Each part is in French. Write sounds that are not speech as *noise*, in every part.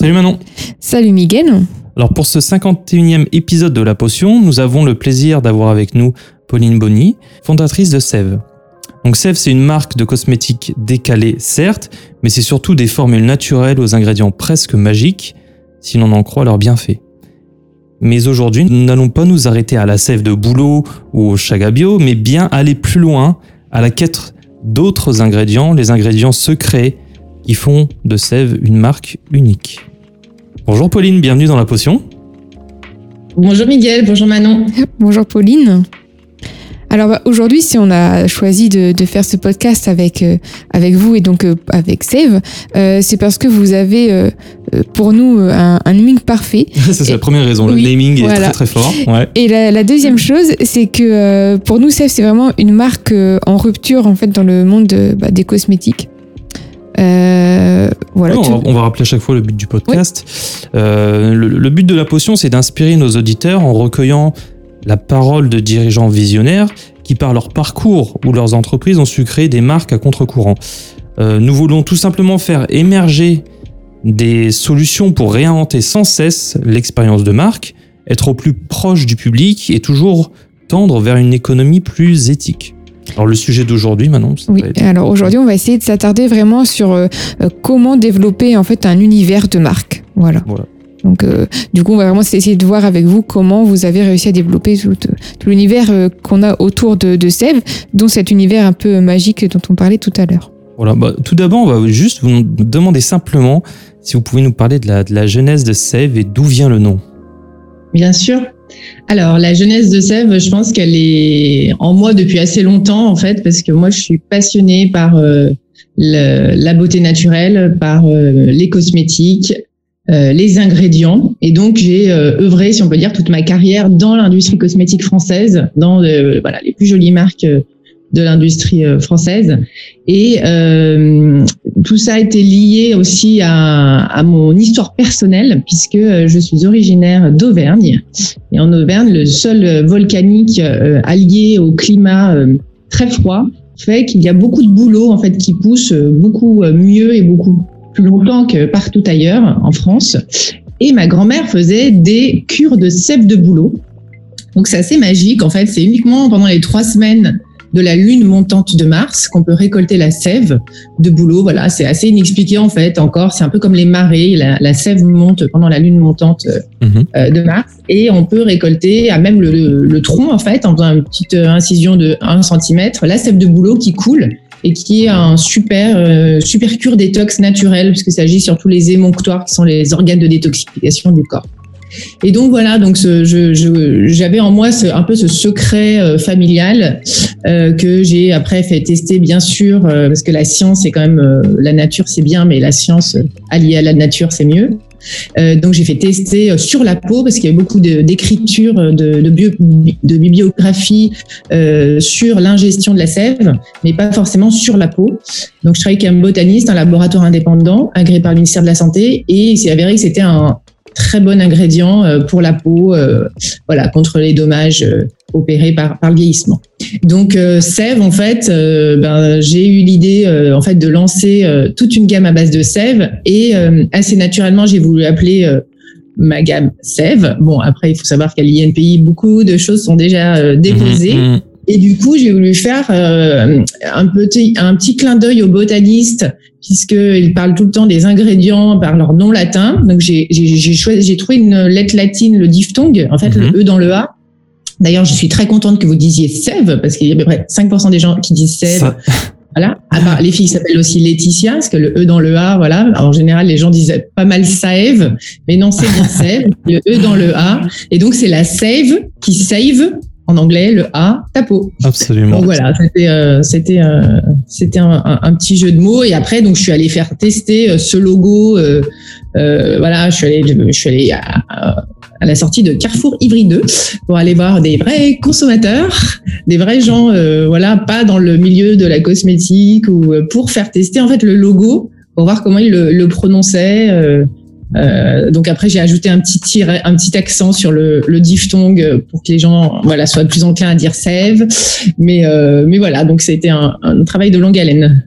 Salut Manon. Salut Miguel. Alors pour ce 51e épisode de La Potion, nous avons le plaisir d'avoir avec nous Pauline Bonny, fondatrice de Sève. Donc Sève, c'est une marque de cosmétiques décalée, certes, mais c'est surtout des formules naturelles aux ingrédients presque magiques, si l'on en croit leurs bienfaits. Mais aujourd'hui, nous n'allons pas nous arrêter à la sève de bouleau ou au chagabio, mais bien aller plus loin à la quête d'autres ingrédients, les ingrédients secrets qui font de Sève une marque unique. Bonjour Pauline, bienvenue dans la potion. Bonjour Miguel, bonjour Manon. Bonjour Pauline. Alors bah, aujourd'hui, si on a choisi de, de faire ce podcast avec euh, avec vous et donc euh, avec Save, euh, c'est parce que vous avez pour nous un, un naming parfait. *laughs* C'est la première raison, le naming est très très fort. Ouais. Et la, la deuxième chose, c'est que euh, pour nous, Save, c'est vraiment une marque euh, en rupture en fait dans le monde de- bah, des cosmétiques. Euh, voilà. On, va, on va rappeler à chaque fois le but du podcast. Euh, le, le but de la potion, c'est d'inspirer nos auditeurs en recueillant la parole de dirigeants visionnaires qui, par leur parcours ou leurs entreprises, ont su créer des marques à contre-courant. Euh, nous voulons tout simplement faire émerger des solutions pour réinventer sans cesse l'expérience de marque, être au plus proche du public et toujours tendre vers une économie plus éthique. Alors le sujet d'aujourd'hui, Manon, ça Oui, être- alors aujourd'hui, on va essayer de s'attarder vraiment sur euh, euh, comment développer en fait un univers de marque. Voilà. Voilà. Donc, euh, du coup, on va vraiment essayer de voir avec vous comment vous avez réussi à développer tout, tout l'univers euh, qu'on a autour de, de Sève, dont cet univers un peu magique dont on parlait tout à l'heure. Voilà, bah, tout d'abord, on va juste vous demander simplement si vous pouvez nous parler de la, de la genèse de Sève et d'où vient le nom. Bien sûr. Alors, la jeunesse de Sèvres, je pense qu'elle est en moi depuis assez longtemps, en fait, parce que moi, je suis passionnée par euh, la beauté naturelle, par euh, les cosmétiques, euh, les ingrédients. Et donc, j'ai œuvré, si on peut dire, toute ma carrière dans l'industrie cosmétique française, dans voilà, les plus jolies marques de l'industrie euh, française. Et euh, tout ça a été lié aussi à, mon histoire personnelle, puisque euh, je suis originaire d'Auvergne. Et en Auvergne, le sol euh, volcanique allié au climat très froid fait qu'il y a beaucoup de bouleaux en fait qui poussent beaucoup mieux et beaucoup plus longtemps que partout ailleurs en France. Et ma grand-mère faisait des cures de sève de bouleau. Donc c'est assez magique en fait. C'est uniquement pendant les trois semaines de la lune montante de Mars qu'on peut récolter la sève de bouleau. Voilà, c'est assez inexpliqué en fait encore. C'est un peu comme les marées. La, la sève monte pendant la lune montante euh, Mhm. euh, de Mars et on peut récolter à même le, le- le tronc en fait en faisant une petite euh, incision de 1 cm la sève de bouleau qui coule et qui est un super euh, super cure détox naturel puisque ça agit sur tous les émonctoires qui sont les organes de détoxification du corps. Et donc voilà, donc j'avais en moi un peu ce secret euh, familial euh, que j'ai après fait tester bien sûr euh, parce que la science c'est quand même la nature c'est bien mais la science alliée à la nature c'est mieux. Donc j'ai fait tester sur la peau parce qu'il y avait beaucoup de- d'écriture, euh, de, de, sur l'ingestion de la sève, mais pas forcément sur la peau. Donc je travaille avec un botaniste, un laboratoire indépendant agréé par le ministère de la Santé, et il s'est avéré que c'était un très bon ingrédient euh, pour la peau, euh, voilà, contre les dommages euh, opérés par, par le vieillissement. Donc euh, sève, en fait, euh, ben, j'ai eu l'idée euh, en fait de lancer toute une gamme à base de sève et assez naturellement j'ai voulu appeler ma gamme sève. Bon après il faut savoir qu'à l'INPI beaucoup de choses sont déjà déposées. Mhm, mhm. Et du coup, j'ai voulu faire euh, un petit un petit clin d'œil aux botanistes puisqu'ils parlent tout le temps des ingrédients par leur nom latin. Donc j'ai j'ai choisi j'ai trouvé une lettre latine, le diphtongue, en fait le mhm. E dans le A. D'ailleurs, je suis très contente que vous disiez sève parce qu'il y a à peu près 5% des gens qui disent sève. *laughs* Voilà. À part, les filles s'appellent aussi Laetitia, parce que le E dans le A, voilà. en général, les gens disent pas mal save, mais non, c'est bien save, le E dans le A. Et donc, c'est la save qui save en anglais, le A, ta peau. Absolument. Donc voilà, c'était euh, c'était euh, c'était un, un, petit jeu de mots. Et après, donc je suis allée faire tester euh, ce logo. Euh, euh, voilà, je suis allée je suis allée à, à la sortie de Carrefour Ivry 2 pour aller voir des vrais consommateurs, des vrais gens, euh, voilà, pas dans le milieu de la cosmétique ou pour faire tester en fait le logo pour voir comment ils le, le prononçaient. Euh, donc après j'ai ajouté un petit tiret, un petit accent sur le, le diphtongue pour que les gens voilà soient plus enclins à dire sève. Mais euh, mais voilà donc c'était un, un travail de longue haleine.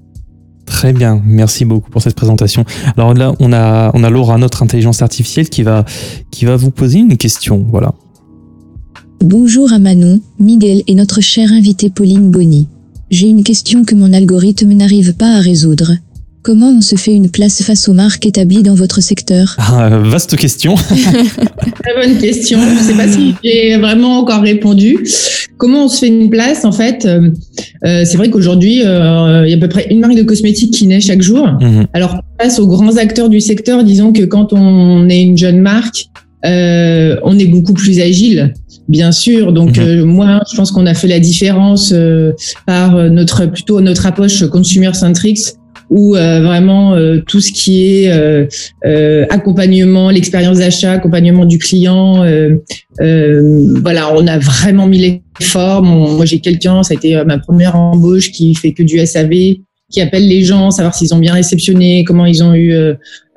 Très bien, merci beaucoup pour cette présentation. Alors là, on a, on a Laura, notre intelligence artificielle, qui va, qui va vous poser une question. Voilà. Bonjour à Manon, Miguel et notre chère invitée Pauline Bonny. J'ai une question que mon algorithme n'arrive pas à résoudre. Comment on se fait une place face aux marques établies dans votre secteur? Ah, Vaste question. *laughs* Très bonne question. Je ne sais pas si j'ai vraiment encore répondu. Comment on se fait une place En fait, euh, euh c'est vrai qu'aujourd'hui, euh, il y a à peu près une marque de cosmétiques qui naît chaque jour. Mmh. Alors, face aux grands acteurs du secteur, disons que quand on est une jeune marque, euh, on est beaucoup plus agile bien sûr. Donc mmh. euh, moi, je pense qu'on a fait la différence euh, par notre plutôt notre approche consumer centrics où euh, vraiment euh, tout ce qui est euh, accompagnement, l'expérience d'achat, accompagnement du client, voilà, on a vraiment mis l'effort. Moi, j'ai quelqu'un, ça a été ma première embauche qui fait que du SAV, qui appelle les gens, savoir s'ils ont bien réceptionné, comment ils ont eu.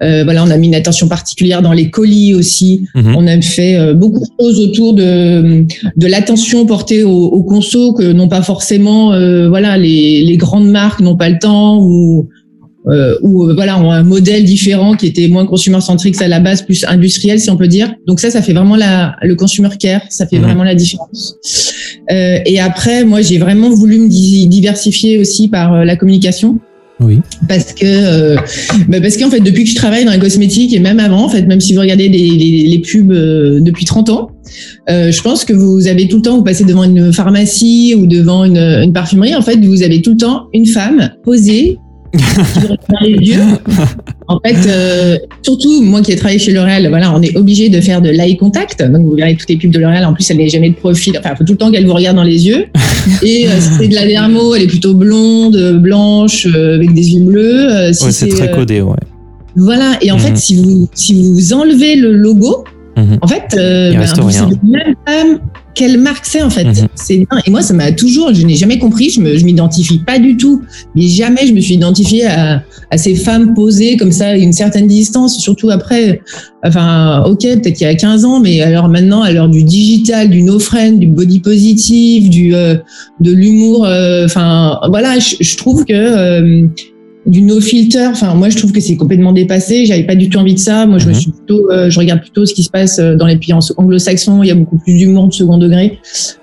Euh, voilà, on a mis une attention particulière dans les colis aussi. Mhm. On a fait euh, beaucoup de choses autour de de l'attention portée aux, aux consos que n'ont pas forcément, euh, voilà, les, les grandes marques n'ont pas le temps ou euh, ou euh, voilà, ont un modèle différent qui était moins consumer centrique à la base, plus industriel si on peut dire. Donc ça, ça fait vraiment la, le consumer care, ça fait mhm. vraiment la différence. Euh, et après, moi, j'ai vraiment voulu me diversifier aussi par euh, la communication. Oui. Parce que, euh, bah parce qu'en fait, depuis que je travaille dans la cosmétique et même avant, en fait, même si vous regardez les, les, les pubs euh, depuis 30 ans, euh, je pense que vous avez tout le temps, vous passez devant une pharmacie ou devant une, une parfumerie, en fait, vous avez tout le temps une femme posée en fait, euh, surtout moi qui ai travaillé chez L'Oréal, voilà, on est obligé de faire de l'eye contact. Donc vous verrez toutes les pubs de L'Oréal. En plus, elle n'est jamais de profil. Enfin, il faut tout le temps qu'elle vous regarde dans les yeux. Et euh, si c'est de la dermo, elle est plutôt blonde, blanche, euh, avec des yeux bleus. Si ouais, c'est très codé, ouais. Voilà. Et en mmh. fait, si vous si vous enlevez le logo, mmh. en fait, ben, vous même femme quelle marque c'est en fait. Mhm. C'est Et moi, ça m'a toujours, je n'ai jamais compris, je me, je m'identifie pas du tout, mais jamais je me suis identifiée à, à ces femmes posées comme ça à une certaine distance, surtout après, enfin, ok, peut-être qu'il y a 15 ans, mais alors maintenant, à l'heure du digital, du no-friend, du body positive, du, euh, de l'humour, euh, enfin, voilà, je, je, trouve que, euh, du no filter. Enfin, moi, je trouve que c'est complètement dépassé. J'avais pas du tout envie de ça. Moi, je me mhm. suis plutôt, euh, je regarde plutôt ce qui se passe euh, dans les pays anglo-saxons. Il y a beaucoup plus d'humour de second degré.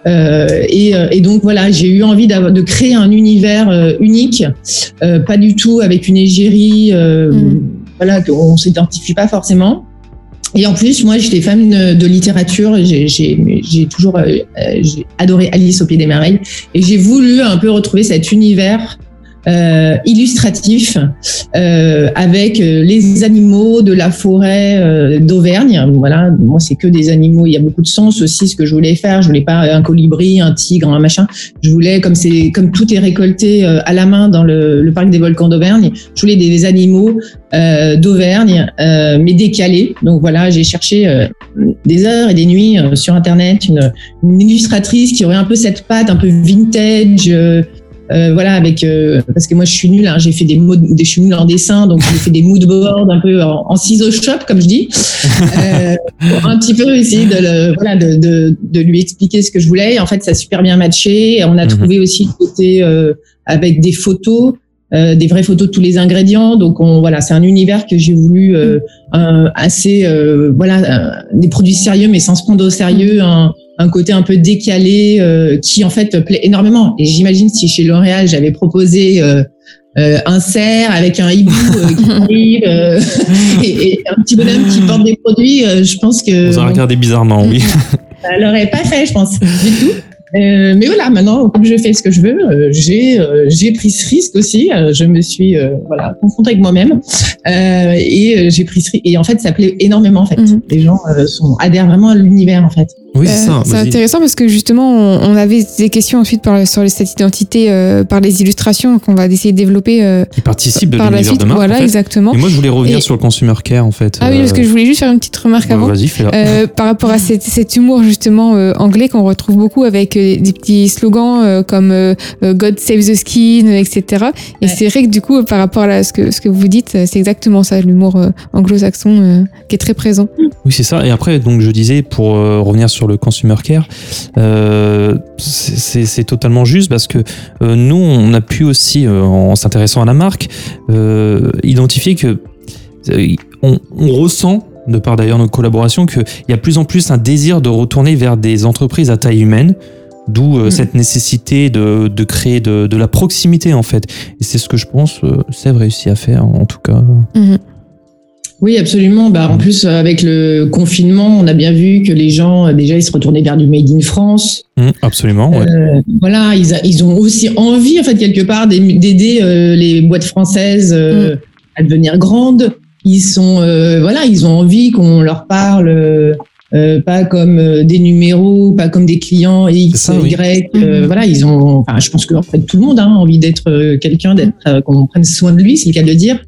Euh, et, euh, et, donc voilà, j'ai eu envie de créer un univers unique, pas du tout avec une égérie, mm. voilà, qu'on s'identifie pas forcément. Et en plus, moi, j'étais fan de, de littérature. J'ai toujours j'ai adoré Alice au pied des merveilles, et j'ai voulu un peu retrouver cet univers euh, illustratif euh, avec euh, les animaux de la forêt euh, d'Auvergne. Voilà, moi c'est que des animaux. Il y a beaucoup de sens aussi ce que je voulais faire. Je voulais pas un colibri, un tigre, un machin. Je voulais comme c'est comme tout est récolté euh, à la main dans le, le parc des volcans d'Auvergne. Je voulais des, des animaux d'Auvergne, mais décalés. Donc voilà, j'ai cherché des heures et des nuits sur internet une, une, illustratrice qui aurait un peu cette patte un peu vintage euh, voilà, avec euh, parce que moi je suis nulle, hein, j'ai fait des mots, je suis nulle en dessin, donc j'ai fait des mood boards un peu en, en ciseaux shop comme je dis, *laughs* euh, pour un petit peu essayer de, le, voilà, de, de, de, lui expliquer ce que je voulais. Et en fait, ça a super bien matché. On a mhm. trouvé aussi le côté euh, avec des photos. Euh, des vraies photos de tous les ingrédients. Donc on, voilà, c'est un univers que j'ai voulu euh, un- assez euh, voilà euh, des produits sérieux mais sans se prendre au sérieux, un, un côté un peu décalé euh, qui en fait plaît énormément. Et j'imagine si chez L'Oréal j'avais proposé euh, euh, un cerf avec un hibou euh, *laughs* qui arrive euh, et, et un petit bonhomme qui porte des produits, euh, je pense que On a regardé bizarrement, oui. *laughs* ça l'aurait pas fait, je pense, du tout. Euh, mais voilà, maintenant, comme je fais ce que je veux, euh, j'ai euh, j'ai pris ce risque aussi. Je me suis euh, voilà confrontée avec moi-même euh, et j'ai pris ce risque. Et en fait, ça plaît énormément. En fait, Mhm. les gens euh, sont adhèrent vraiment à l'univers en fait. Oui, c'est Euh, ça. c'est intéressant parce que justement, on, on avait des questions ensuite par, sur cette identité euh, par les illustrations qu'on va essayer de développer euh, Qui participe de par la l'univers suite. de marque. voilà, en fait. exactement. Et moi, je voulais revenir Et- sur le consumer care, en fait. Ah oui, parce Euh, que je voulais juste faire une petite remarque bah, avant. Vas-y, fais-la. Euh, par rapport à cet, cet humour justement euh, anglais qu'on retrouve beaucoup avec euh, des petits slogans euh, comme euh, euh, God save the skin, euh, etc. Et Ouais. c'est vrai que du coup, euh, par rapport à ce que, ce que vous dites, euh, c'est exactement ça, l'humour euh, anglo-saxon euh, qui est très présent. Oui, c'est ça. Et après, donc, je disais, pour euh, revenir sur le consumer care, euh, c'est- totalement juste parce que euh, nous, on a pu aussi, euh, en s'intéressant à la marque, identifier que on, on ressent, de par d'ailleurs nos collaborations, qu'il y a plus en plus un désir de retourner vers des entreprises à taille humaine. D'où Mm. cette nécessité de, de créer de, de la proximité en fait. Et c'est ce que je pense euh, Sèvres réussit à faire en tout cas. Mhm. Oui, absolument. Bah, en plus, euh, avec le confinement, on a bien vu que les gens, euh, déjà, ils se retournaient vers du Made in France. Mm, absolument, ouais. Euh, voilà, ils, a- ils ont aussi envie, en fait, quelque part, d'aider euh, les boîtes françaises euh, à devenir grandes. Ils sont, euh, voilà, ils ont envie qu'on leur parle, euh, pas comme euh, des numéros, pas comme des clients X, ça, oui. Y. euh, Mhm. Voilà, ils ont, enfin, je pense que en fait, tout le monde a envie d'être euh, quelqu'un, d'être, euh, qu'on prenne soin de lui, c'est le cas de le dire.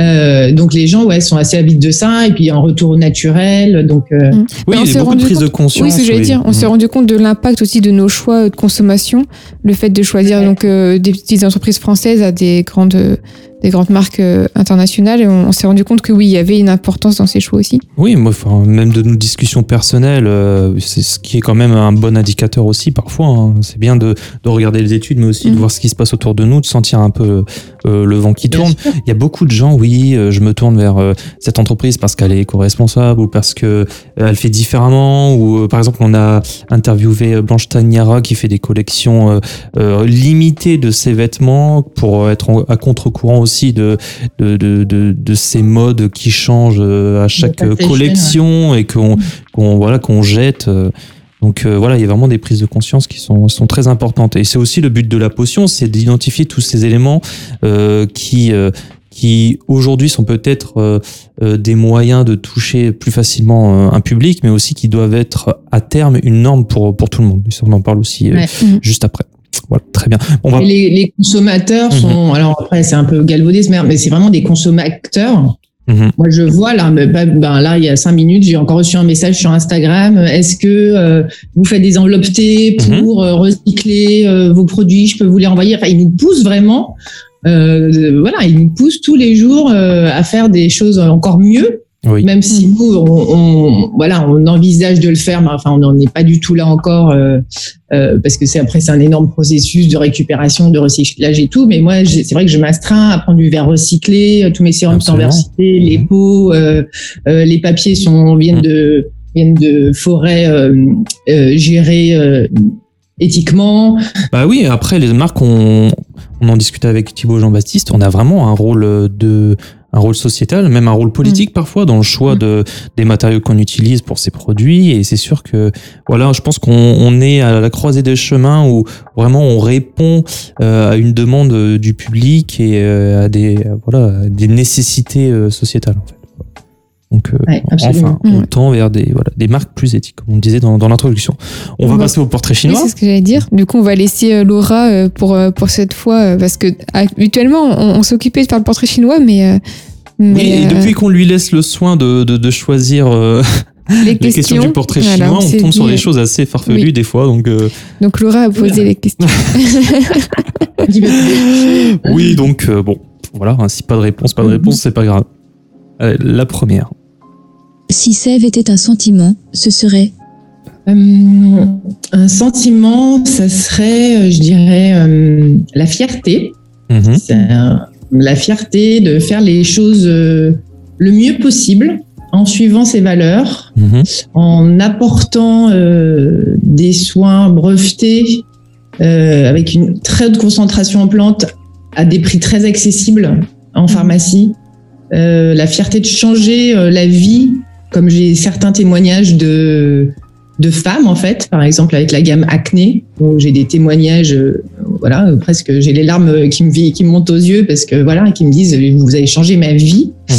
Euh, donc les gens, ouais, sont assez avides de ça, et puis un retour naturel. Donc, euh, Mhm. Oui, on il y s'est a beaucoup de rendu prise de compte- conscience. Oui, c'est ce que j'allais oui. dire. On s'est rendu compte de l'impact aussi de nos choix de consommation, le fait de choisir Ouais. donc euh, des petites entreprises françaises à des grandes euh, des grandes marques euh, internationales. Et on, on s'est rendu compte que oui, il y avait une importance dans ces choix aussi. Oui, moi, enfin, même de nos discussions personnelles, euh, c'est ce qui est quand même un bon indicateur aussi parfois. hein. C'est bien de, de regarder les études, mais aussi de Mhm. voir ce qui se passe autour de nous, de sentir un peu euh, le vent qui bien tourne. sûr. Il y a beaucoup de gens, oui, euh, je me tourne vers cette entreprise parce qu'elle est éco-responsable ou parce que elle fait différemment. Ou par exemple, on a interviewé Blanche Tagnara qui fait des collections limitées de ses vêtements pour être en- à contre-courant aussi de de, de, de, de ces modes qui changent euh, à chaque collection et qu'on Mm. qu'on voilà qu'on jette. euh, donc euh, voilà, il y a vraiment des prises de conscience qui sont, sont très importantes. Et c'est aussi le but de la potion, c'est d'identifier tous ces éléments euh, qui, euh, qui aujourd'hui sont peut-être des moyens de toucher plus facilement un public, mais aussi qui doivent être à terme une norme pour, pour tout le monde. Et ça, on en parle aussi Ouais. Mhm. juste après. Voilà, très bien. On va... Les, les consommateurs Mhm. sont, alors après c'est un peu galvaudé ce mais c'est vraiment des consommateurs. Mhm. Moi je vois là, pas- ben là il y a cinq minutes, j'ai encore reçu un message sur Instagram. Est-ce que euh, vous faites des enveloppes T pour euh, recycler euh, vos produits? Je peux vous les renvoyer. Enfin, ils nous poussent vraiment. Euh, voilà, ils nous poussent tous les jours euh, à faire des choses encore mieux. Oui. Même si Mhm. nous, on, on- voilà, on envisage de le faire, mais enfin, on n'en est pas du tout là encore, euh, euh, parce que c'est après c'est un énorme processus de récupération, de recyclage et tout. Mais moi, c'est vrai que je m'astreins à prendre du verre recyclé, euh, tous mes sérums sont en verre Absolument. recyclé, les Mhm. pots, euh, euh, les papiers sont viennent Mhm. de viennent de forêts euh, euh, gérées euh, éthiquement. Bah oui, après les marques, on, on en discutait avec Thibaut Jean-Baptiste, on a vraiment un rôle de un rôle sociétal, même un rôle politique parfois dans le choix Mm. de des matériaux qu'on utilise pour ces produits. Et c'est sûr que voilà, je pense qu'on on est à la croisée des chemins où vraiment on répond euh, à une demande euh, du public et euh, à des voilà des nécessités euh, sociétales en fait. Donc, euh, Ouais, enfin, on Mm. tend vers des, voilà, des marques plus éthiques, comme on le disait dans, dans l'introduction. On va va- passer au portrait Oui, chinois. c'est ce que j'allais dire. Du coup, on va laisser euh, Laura euh, pour, pour cette fois, parce que habituellement, on, on s'occupait de faire le portrait chinois, mais. et depuis qu'on lui laisse le soin de, de, de choisir euh, *laughs* les, les questions, du portrait voilà, chinois, on tombe sur des choses assez farfelues oui. des fois. Donc, euh, Donc Laura a posé les questions. *laughs* Oui, donc euh, bon, voilà, hein, si pas de réponse, pas de Mhm. réponse, c'est pas grave. Allez, la première. Si sève était un sentiment, ce serait Euh, un sentiment, ça serait, euh, je dirais, euh, la fierté. Mhm. Un- la fierté de faire les choses euh, le mieux possible en suivant ses valeurs, Mhm. en apportant euh, des soins brevetés euh, avec une très haute concentration en plantes à des prix très accessibles en pharmacie. Euh, la fierté de changer euh, la vie, comme j'ai certains témoignages de, de femmes en fait, par exemple avec la gamme acné, où j'ai des témoignages, euh, voilà, presque j'ai les larmes qui me, qui me montent aux yeux parce que voilà, qui me disent vous avez changé ma vie, Mhm.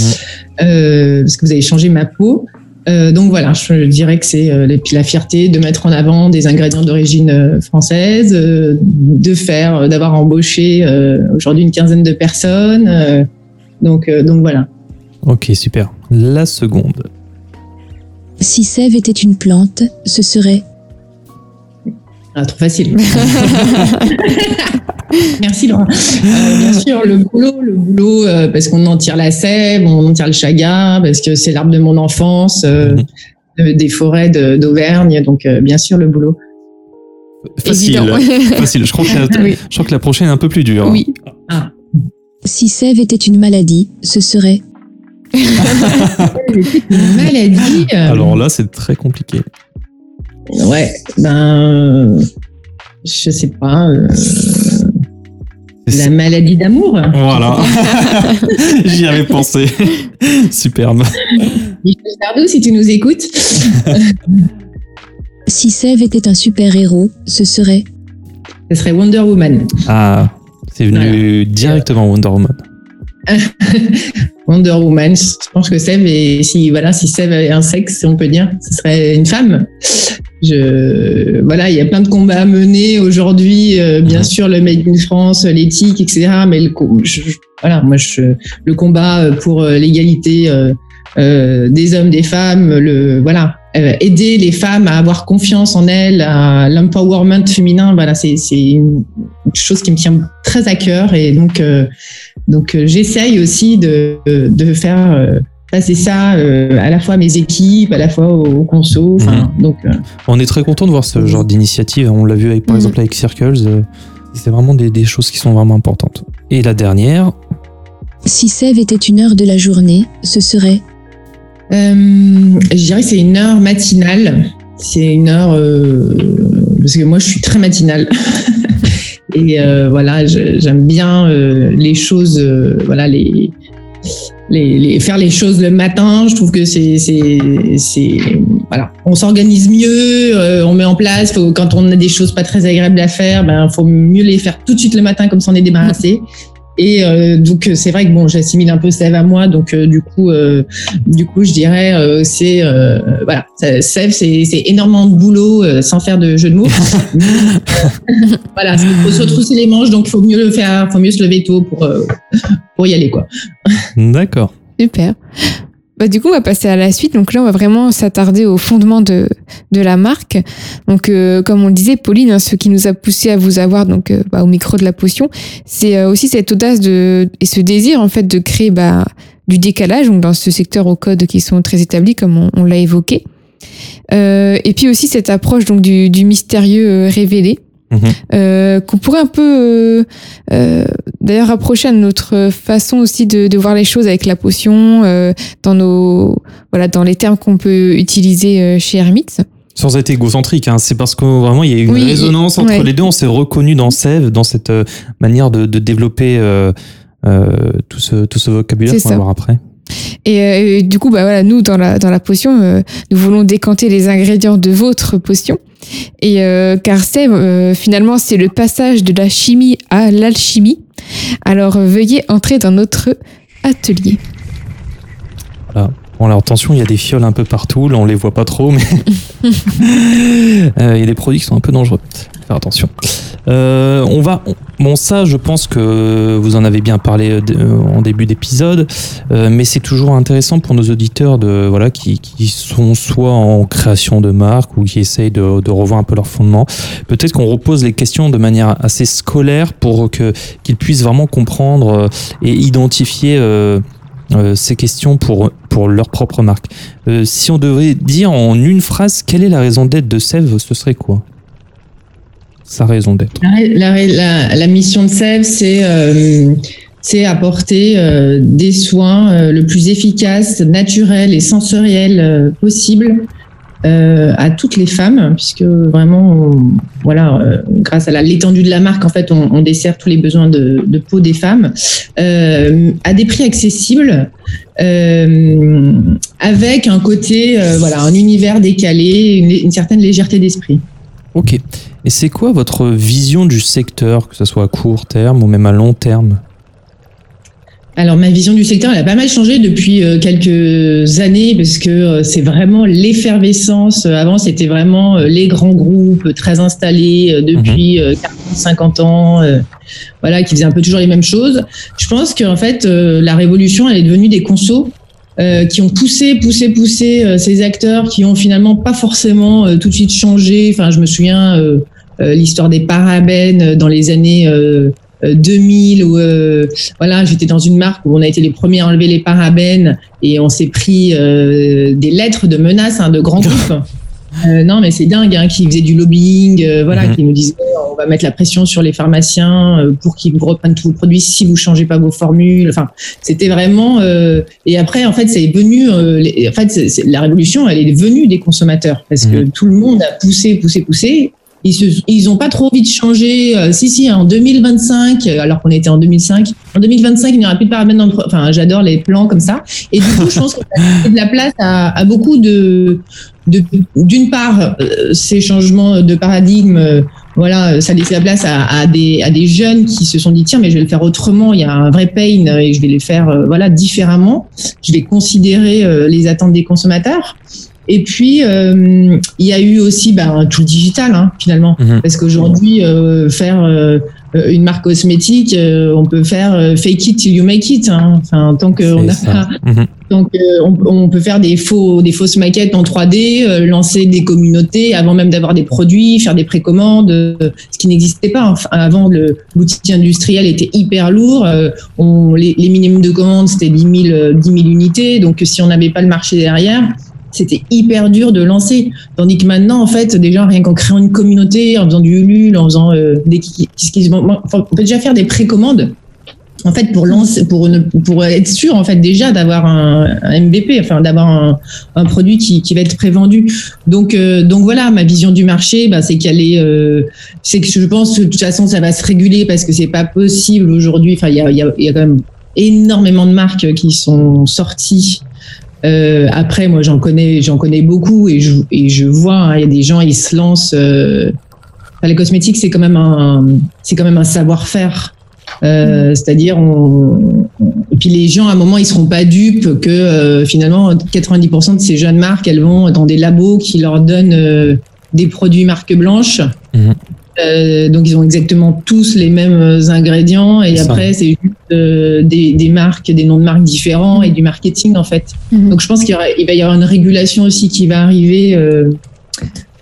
euh, parce que vous avez changé ma peau. Euh, donc voilà, je dirais que c'est la fierté de mettre en avant des ingrédients d'origine française, de faire, d'avoir embauché aujourd'hui une quinzaine de personnes. donc, donc voilà. Ok, super. La seconde. Si Sève était une plante, ce serait Ah, trop facile. *laughs* Merci Laura. Euh, bien sûr, le boulot, le boulot, euh, parce qu'on en tire la sève, on en tire le chaga, parce que c'est l'arbre de mon enfance, euh, Mhm. euh, des forêts de- d'Auvergne, donc euh, bien sûr le boulot. Facile. *laughs* Facile. Je crois, que la, Oui. je crois que la prochaine est un peu plus dure. Oui. Si Sève était une maladie, ce serait maladie. euh, Alors là, c'est très compliqué. Ouais, ben, je sais pas. euh, la maladie d'amour. Voilà. *laughs* J'y avais pensé. Superbe. Michel Sardou, si tu nous écoutes. *laughs* Si Sève était un super-héros, ce serait Ce serait Wonder Woman. Ah, c'est venu directement Wonder Woman. *laughs* Wonder Woman. Je pense que Sève est, si voilà, si avait un sexe, on peut dire, ce serait une femme. Je, voilà, il y a plein de combats à mener aujourd'hui. euh, bien sûr, le Made in France, l'éthique, etc. Mais le, voilà, moi, je, le combat euh, pour euh, l'égalité des hommes, des femmes, le, voilà, euh, aider les femmes à avoir confiance en elles, à l'empowerment féminin. Voilà, c'est, une chose qui me tient très à cœur et donc. euh, donc euh, j'essaye aussi de, de faire euh, passer ça euh, à la fois à mes équipes, à la fois aux, aux consos. Enfin, donc euh, On est très content de voir ce genre d'initiative. On l'a vu avec, par Mhm. exemple avec Circles. euh, C'est vraiment des, des choses qui sont vraiment importantes. Et la dernière, Si Sève était une heure de la journée, ce serait euh, je dirais que c'est une heure matinale. C'est une heure euh, parce que moi je suis très matinale. *laughs* Et euh, voilà, j'aime bien euh, les choses, euh, voilà les, les, les- faire les choses le matin. Je trouve que c'est c'est voilà, on s'organise mieux, euh, on met en place. Quand on a des choses pas très agréables à faire, ben faut mieux les faire tout de suite le matin comme ça on est débarrassé. Et euh, donc c'est vrai que bon, j'assimile un peu Sève à moi, donc euh, du coup, euh, du coup, je dirais euh, c'est euh, voilà, Sève, c'est c'est énormément de boulot euh, sans faire de jeu de mots. Euh, *laughs* voilà, il faut se retrousser les manches, donc il faut mieux le faire, faut mieux se lever tôt pour euh, pour y aller quoi. d'accord. Super. Bah, du coup, on va passer à la suite. Donc là, on va vraiment s'attarder au fondement de, de la marque. Donc, euh, comme on le disait, Pauline, hein, ce qui nous a poussé à vous avoir donc euh, bah, au micro de la potion, c'est euh, aussi cette audace de, et ce désir en fait de créer bah, du décalage donc dans ce secteur aux codes qui sont très établis, comme on, l'a évoqué. Euh, et puis aussi cette approche donc du, du mystérieux euh, révélé. Mhm. Euh, qu'on pourrait un peu euh, euh, d'ailleurs rapprocher à notre façon aussi de, de voir les choses avec la potion euh, dans nos voilà dans les termes qu'on peut utiliser euh, chez Hermits. Sans être égocentrique, hein, c'est parce que vraiment il y a eu une Oui, résonance entre ouais. les deux. On s'est reconnu dans Sève, dans cette euh, manière de, de développer euh, euh, tout, ce, tout ce vocabulaire qu'on va voir après. Et, euh, et du coup, bah voilà, nous dans la dans la potion, euh, nous voulons décanter les ingrédients de votre potion. Et euh, car c'est finalement c'est le passage de la chimie à l'alchimie. Alors veuillez entrer dans notre atelier. Bon, alors attention, il y a des fioles un peu partout. Là, on les voit pas trop, mais *laughs* Euh, il y a des produits qui sont un peu dangereux. Faut Faire attention. Euh, on va. on- Bon, ça, je pense que vous en avez bien parlé euh, en début d'épisode, euh, mais c'est toujours intéressant pour nos auditeurs de voilà qui, qui sont soit en création de marque ou qui essayent de, de revoir un peu leur fondement. Peut-être qu'on repose les questions de manière assez scolaire pour que qu'ils puissent vraiment comprendre et identifier. euh, euh, ces questions pour, pour leur propre marque. Euh, si on devait dire en une phrase quelle est la raison d'être de Sève, ce serait quoi? Sa raison d'être. La, mission de Sève, c'est euh, apporter euh, des soins le plus efficaces, naturels et sensoriels euh, possible euh, à toutes les femmes, puisque vraiment, voilà, euh, grâce à l'étendue de la marque, en fait, on, dessert tous les besoins de, de peau des femmes euh, à des prix accessibles, avec un côté, voilà, un univers décalé, une, une certaine légèreté d'esprit. Ok. Et c'est quoi votre vision du secteur, que ce soit à court terme ou même à long terme? Alors ma vision du secteur, elle a pas mal changé depuis euh, quelques années parce que euh, c'est vraiment l'effervescence. Avant, c'était vraiment euh, les grands groupes très installés depuis mmh. 40, 50 ans, voilà, qui faisaient un peu toujours les mêmes choses. Je pense qu'en fait, la révolution, elle est devenue des consos qui ont poussé, poussé, poussé ces acteurs qui ont finalement pas forcément tout de suite changé. Enfin, je me souviens l'histoire des parabènes dans les années 2000 où euh, voilà j'étais dans une marque où on a été les premiers à enlever les parabènes et on s'est pris euh, des lettres de menaces hein, de grands groupes euh, non mais c'est dingue hein, qui faisait du lobbying euh, voilà mm -hmm. qui nous disait on va mettre la pression sur les pharmaciens euh, pour qu'ils reprennent tous vos produits si vous changez pas vos formules enfin c'était vraiment et après en fait c'est venu les, en fait c est, c est, la révolution elle est venue des consommateurs parce mm -hmm. que tout le monde a poussé poussé poussé ils se, ils ont pas trop envie de changer. Euh, si si, en 2025, alors qu'on était en 2005, en 2025 il n'y aura plus de paramètres dans le. Enfin, j'adore les plans comme ça. Et du coup, je pense que ça de la place à, à beaucoup de, d'une part, euh, ces changements de paradigme. Euh, voilà, ça laisse la place à, à, des, à des jeunes qui se sont dit tiens mais je vais le faire autrement. Il y a un vrai pain et je vais les faire euh, voilà différemment. Je vais considérer euh, les attentes des consommateurs. Et puis, euh, il y a eu aussi ben, tout le digital, hein, finalement. Mmh. Parce qu'aujourd'hui, euh, faire euh, une marque cosmétique, euh, on peut faire euh, fake it till you make it. Hein. Enfin, tant qu'on a pas. Mmh. Donc, euh, on, on, peut faire des, faux, des fausses maquettes en 3D, lancer des communautés avant même d'avoir des produits, faire des précommandes, ce qui n'existait pas. Enfin, avant, l'outil industriel était hyper lourd. on, les, les minimums de commandes, c'était 10 000, 10 000 unités. Donc, si on n'avait pas le marché derrière, c'était hyper dur de lancer. Tandis que maintenant, en fait, déjà, rien qu'en créant une communauté, en faisant du Ulule, en faisant euh, des on peut déjà faire des précommandes. En fait, pour lancer, pour pour être sûr, en fait, déjà d'avoir un, un, MVP, enfin, d'avoir un, un, produit qui, qui va être prévendu. Donc, euh, donc voilà, ma vision du marché, bah, c'est qu'elle est, euh, c'est que je pense que de toute façon, ça va se réguler parce que c'est pas possible aujourd'hui. Enfin, il y a, y, a, y a quand même énormément de marques qui sont sorties euh, après, moi, j'en connais, j'en connais beaucoup et je, et je vois, hein, il y a des gens, ils se lancent. Euh, enfin, les cosmétiques, c'est quand même un, c'est quand même un savoir-faire. Euh, mmh. C'est-à-dire, on, et puis les gens, à un moment, ils seront pas dupes que euh, finalement, 90% de ces jeunes marques, elles vont dans des labos qui leur donnent euh, des produits marque blanche. Mmh. Euh, donc ils ont exactement tous les mêmes ingrédients et après c'est juste euh, des, des, marques, des noms de marques différents et du marketing en fait. Mm -hmm. Donc je pense qu'il va y avoir une régulation aussi qui va arriver. Euh,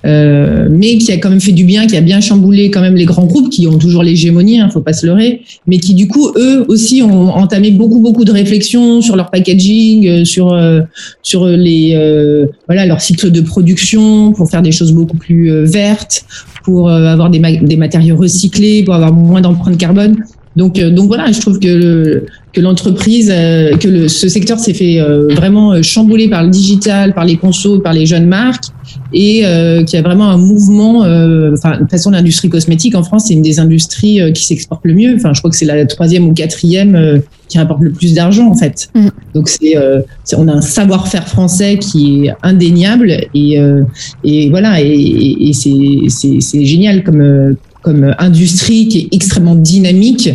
euh, mais qui a quand même fait du bien, qui a bien chamboulé quand même les grands groupes qui ont toujours l'hégémonie, hein, faut pas se leurrer, mais qui du coup eux aussi ont entamé beaucoup beaucoup de réflexions sur leur packaging, sur euh, sur les euh, voilà leur cycle de production pour faire des choses beaucoup plus euh, vertes, pour euh, avoir des, ma des matériaux recyclés, pour avoir moins d'empreinte carbone. Donc, euh, donc voilà, je trouve que que l'entreprise, euh, que le, ce secteur s'est fait euh, vraiment chambouler par le digital, par les consos, par les jeunes marques, et euh, qu'il y a vraiment un mouvement. Enfin, de toute façon, l'industrie cosmétique en France, c'est une des industries qui s'exporte le mieux. Enfin, je crois que c'est la troisième ou quatrième qui rapporte le plus d'argent en fait. Mmh. Donc c'est, on a un savoir-faire français qui est indéniable et, et voilà, et, et, et c'est génial comme comme industrie qui est extrêmement dynamique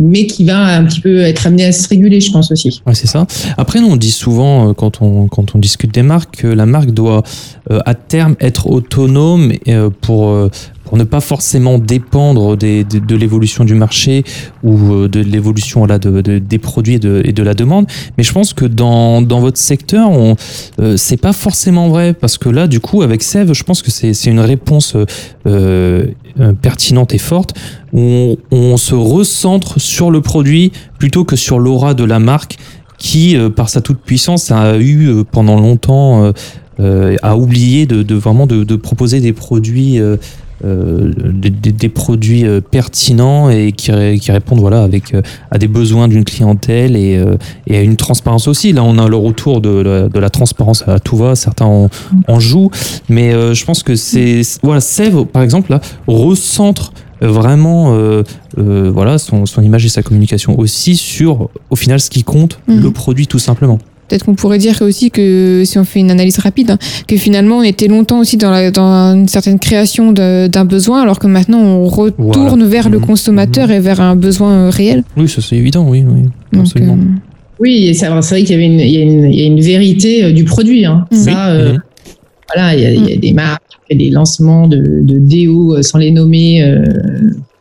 mais qui va un petit peu être amené à se réguler, je pense aussi. Ouais, c'est ça. Après, nous, on dit souvent, euh, quand on, discute des marques, que la marque doit, euh, à terme, être autonome euh, pour, pour ne pas forcément dépendre des, de, de l'évolution du marché ou euh, de l'évolution là, de, de, des produits et de, et de, la demande. Mais je pense que dans, dans votre secteur, on, euh, c'est pas forcément vrai parce que là, du coup, avec Sève, je pense que c'est, une réponse euh, euh pertinente et forte où on, on, se recentre sur le produit plutôt que sur l'aura de la marque qui, euh, par sa toute puissance, a eu euh, pendant longtemps à oublier de, de vraiment de, de, proposer des produits euh, des, des- des produits euh, pertinents et qui, qui répondent voilà avec euh, à des besoins d'une clientèle et, euh, et à une transparence aussi. Là, on a le retour de, la- de la transparence à tout va. Certains en, en jouent, mais euh, je pense que c'est voilà, Sève par exemple là recentre vraiment euh, euh, voilà son, son image et sa communication aussi sur au final ce qui compte Mhm. le produit tout simplement. Peut-être qu'on pourrait dire aussi que si on fait une analyse rapide, hein, que finalement on était longtemps aussi dans, la, dans une certaine création d'un besoin, alors que maintenant on retourne vers le Mhm. consommateur et vers un besoin euh, réel. Oui, ça c'est évident, oui, oui. Donc, Absolument. euh, Oui, c'est vrai qu'il y avait une, il y a une, il y a une vérité euh, du produit. Hein. Mhm. Ça, euh, Mhm. voilà, il y, a, il y a des marques, il y a des lancements de, de déo sans les nommer, euh,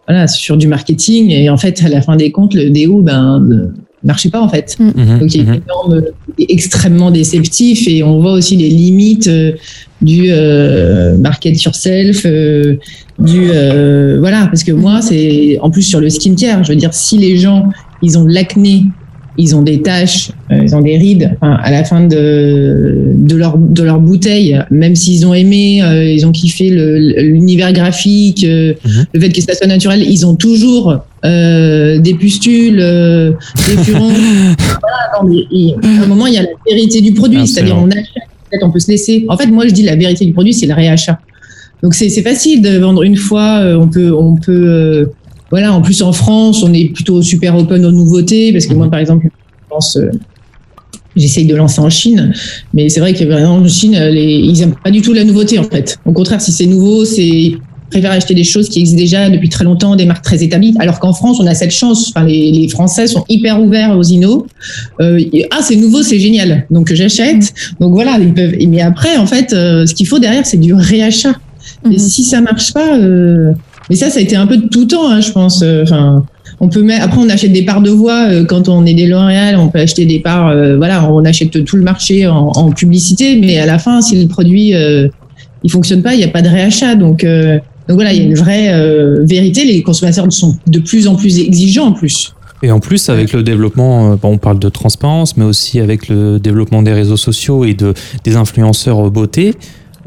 voilà, sur du marketing. Et en fait, à la fin des comptes, le déo, ben, marchait pas en fait. Mhm, Donc il y a mhm. une norme extrêmement déceptif et on voit aussi les limites euh, du euh, market yourself, euh, du euh, voilà parce que moi c'est en plus sur le skincare, je veux dire si les gens ils ont de l'acné, ils ont des taches, euh, ils ont des rides, enfin, à la fin de de leur de leur bouteille, même s'ils ont aimé, euh, ils ont kiffé l'univers graphique, euh, Mhm. le fait que ça soit naturel, ils ont toujours euh, des pustules, des furons. *laughs* Non, mais il- à un moment, il y a la vérité du produit, Absolument. c'est-à-dire on achète, peut-être on peut se laisser. En fait, moi, je dis la vérité du produit, c'est le réachat. Donc c'est facile de vendre une fois, on peut, on peut, voilà. En plus en France, on est plutôt super open aux nouveautés parce que moi, par exemple, je pense, euh, j'essaye de lancer en Chine, mais c'est vrai que par exemple, en Chine, euh, les, ils aiment pas du tout la nouveauté en fait. Au contraire, si c'est nouveau, c'est ils préfèrent acheter des choses qui existent déjà depuis très longtemps, des marques très établies. Alors qu'en France, on a cette chance. Enfin, les, les Français sont hyper ouverts aux innos. Euh, ah, c'est nouveau, c'est génial. Donc j'achète. Donc voilà, ils peuvent. Mais après, en fait, euh, ce qu'il faut derrière, c'est du réachat. Et si ça marche pas, euh, mais ça, ça a été un peu de tout temps, hein, je pense. euh, Enfin, on peut. Après, on achète des parts de voix euh, quand on est des L'Oréal. On peut acheter des parts. euh, voilà, on achète tout le marché en, publicité, mais à la fin, si le produit euh, il fonctionne pas, il n'y a pas de réachat. Donc, donc voilà, il y a une vraie vérité. Les consommateurs sont de plus en plus exigeants en plus. Et en plus, avec le développement, on parle de transparence, mais aussi avec le développement des réseaux sociaux et de, des influenceurs beauté,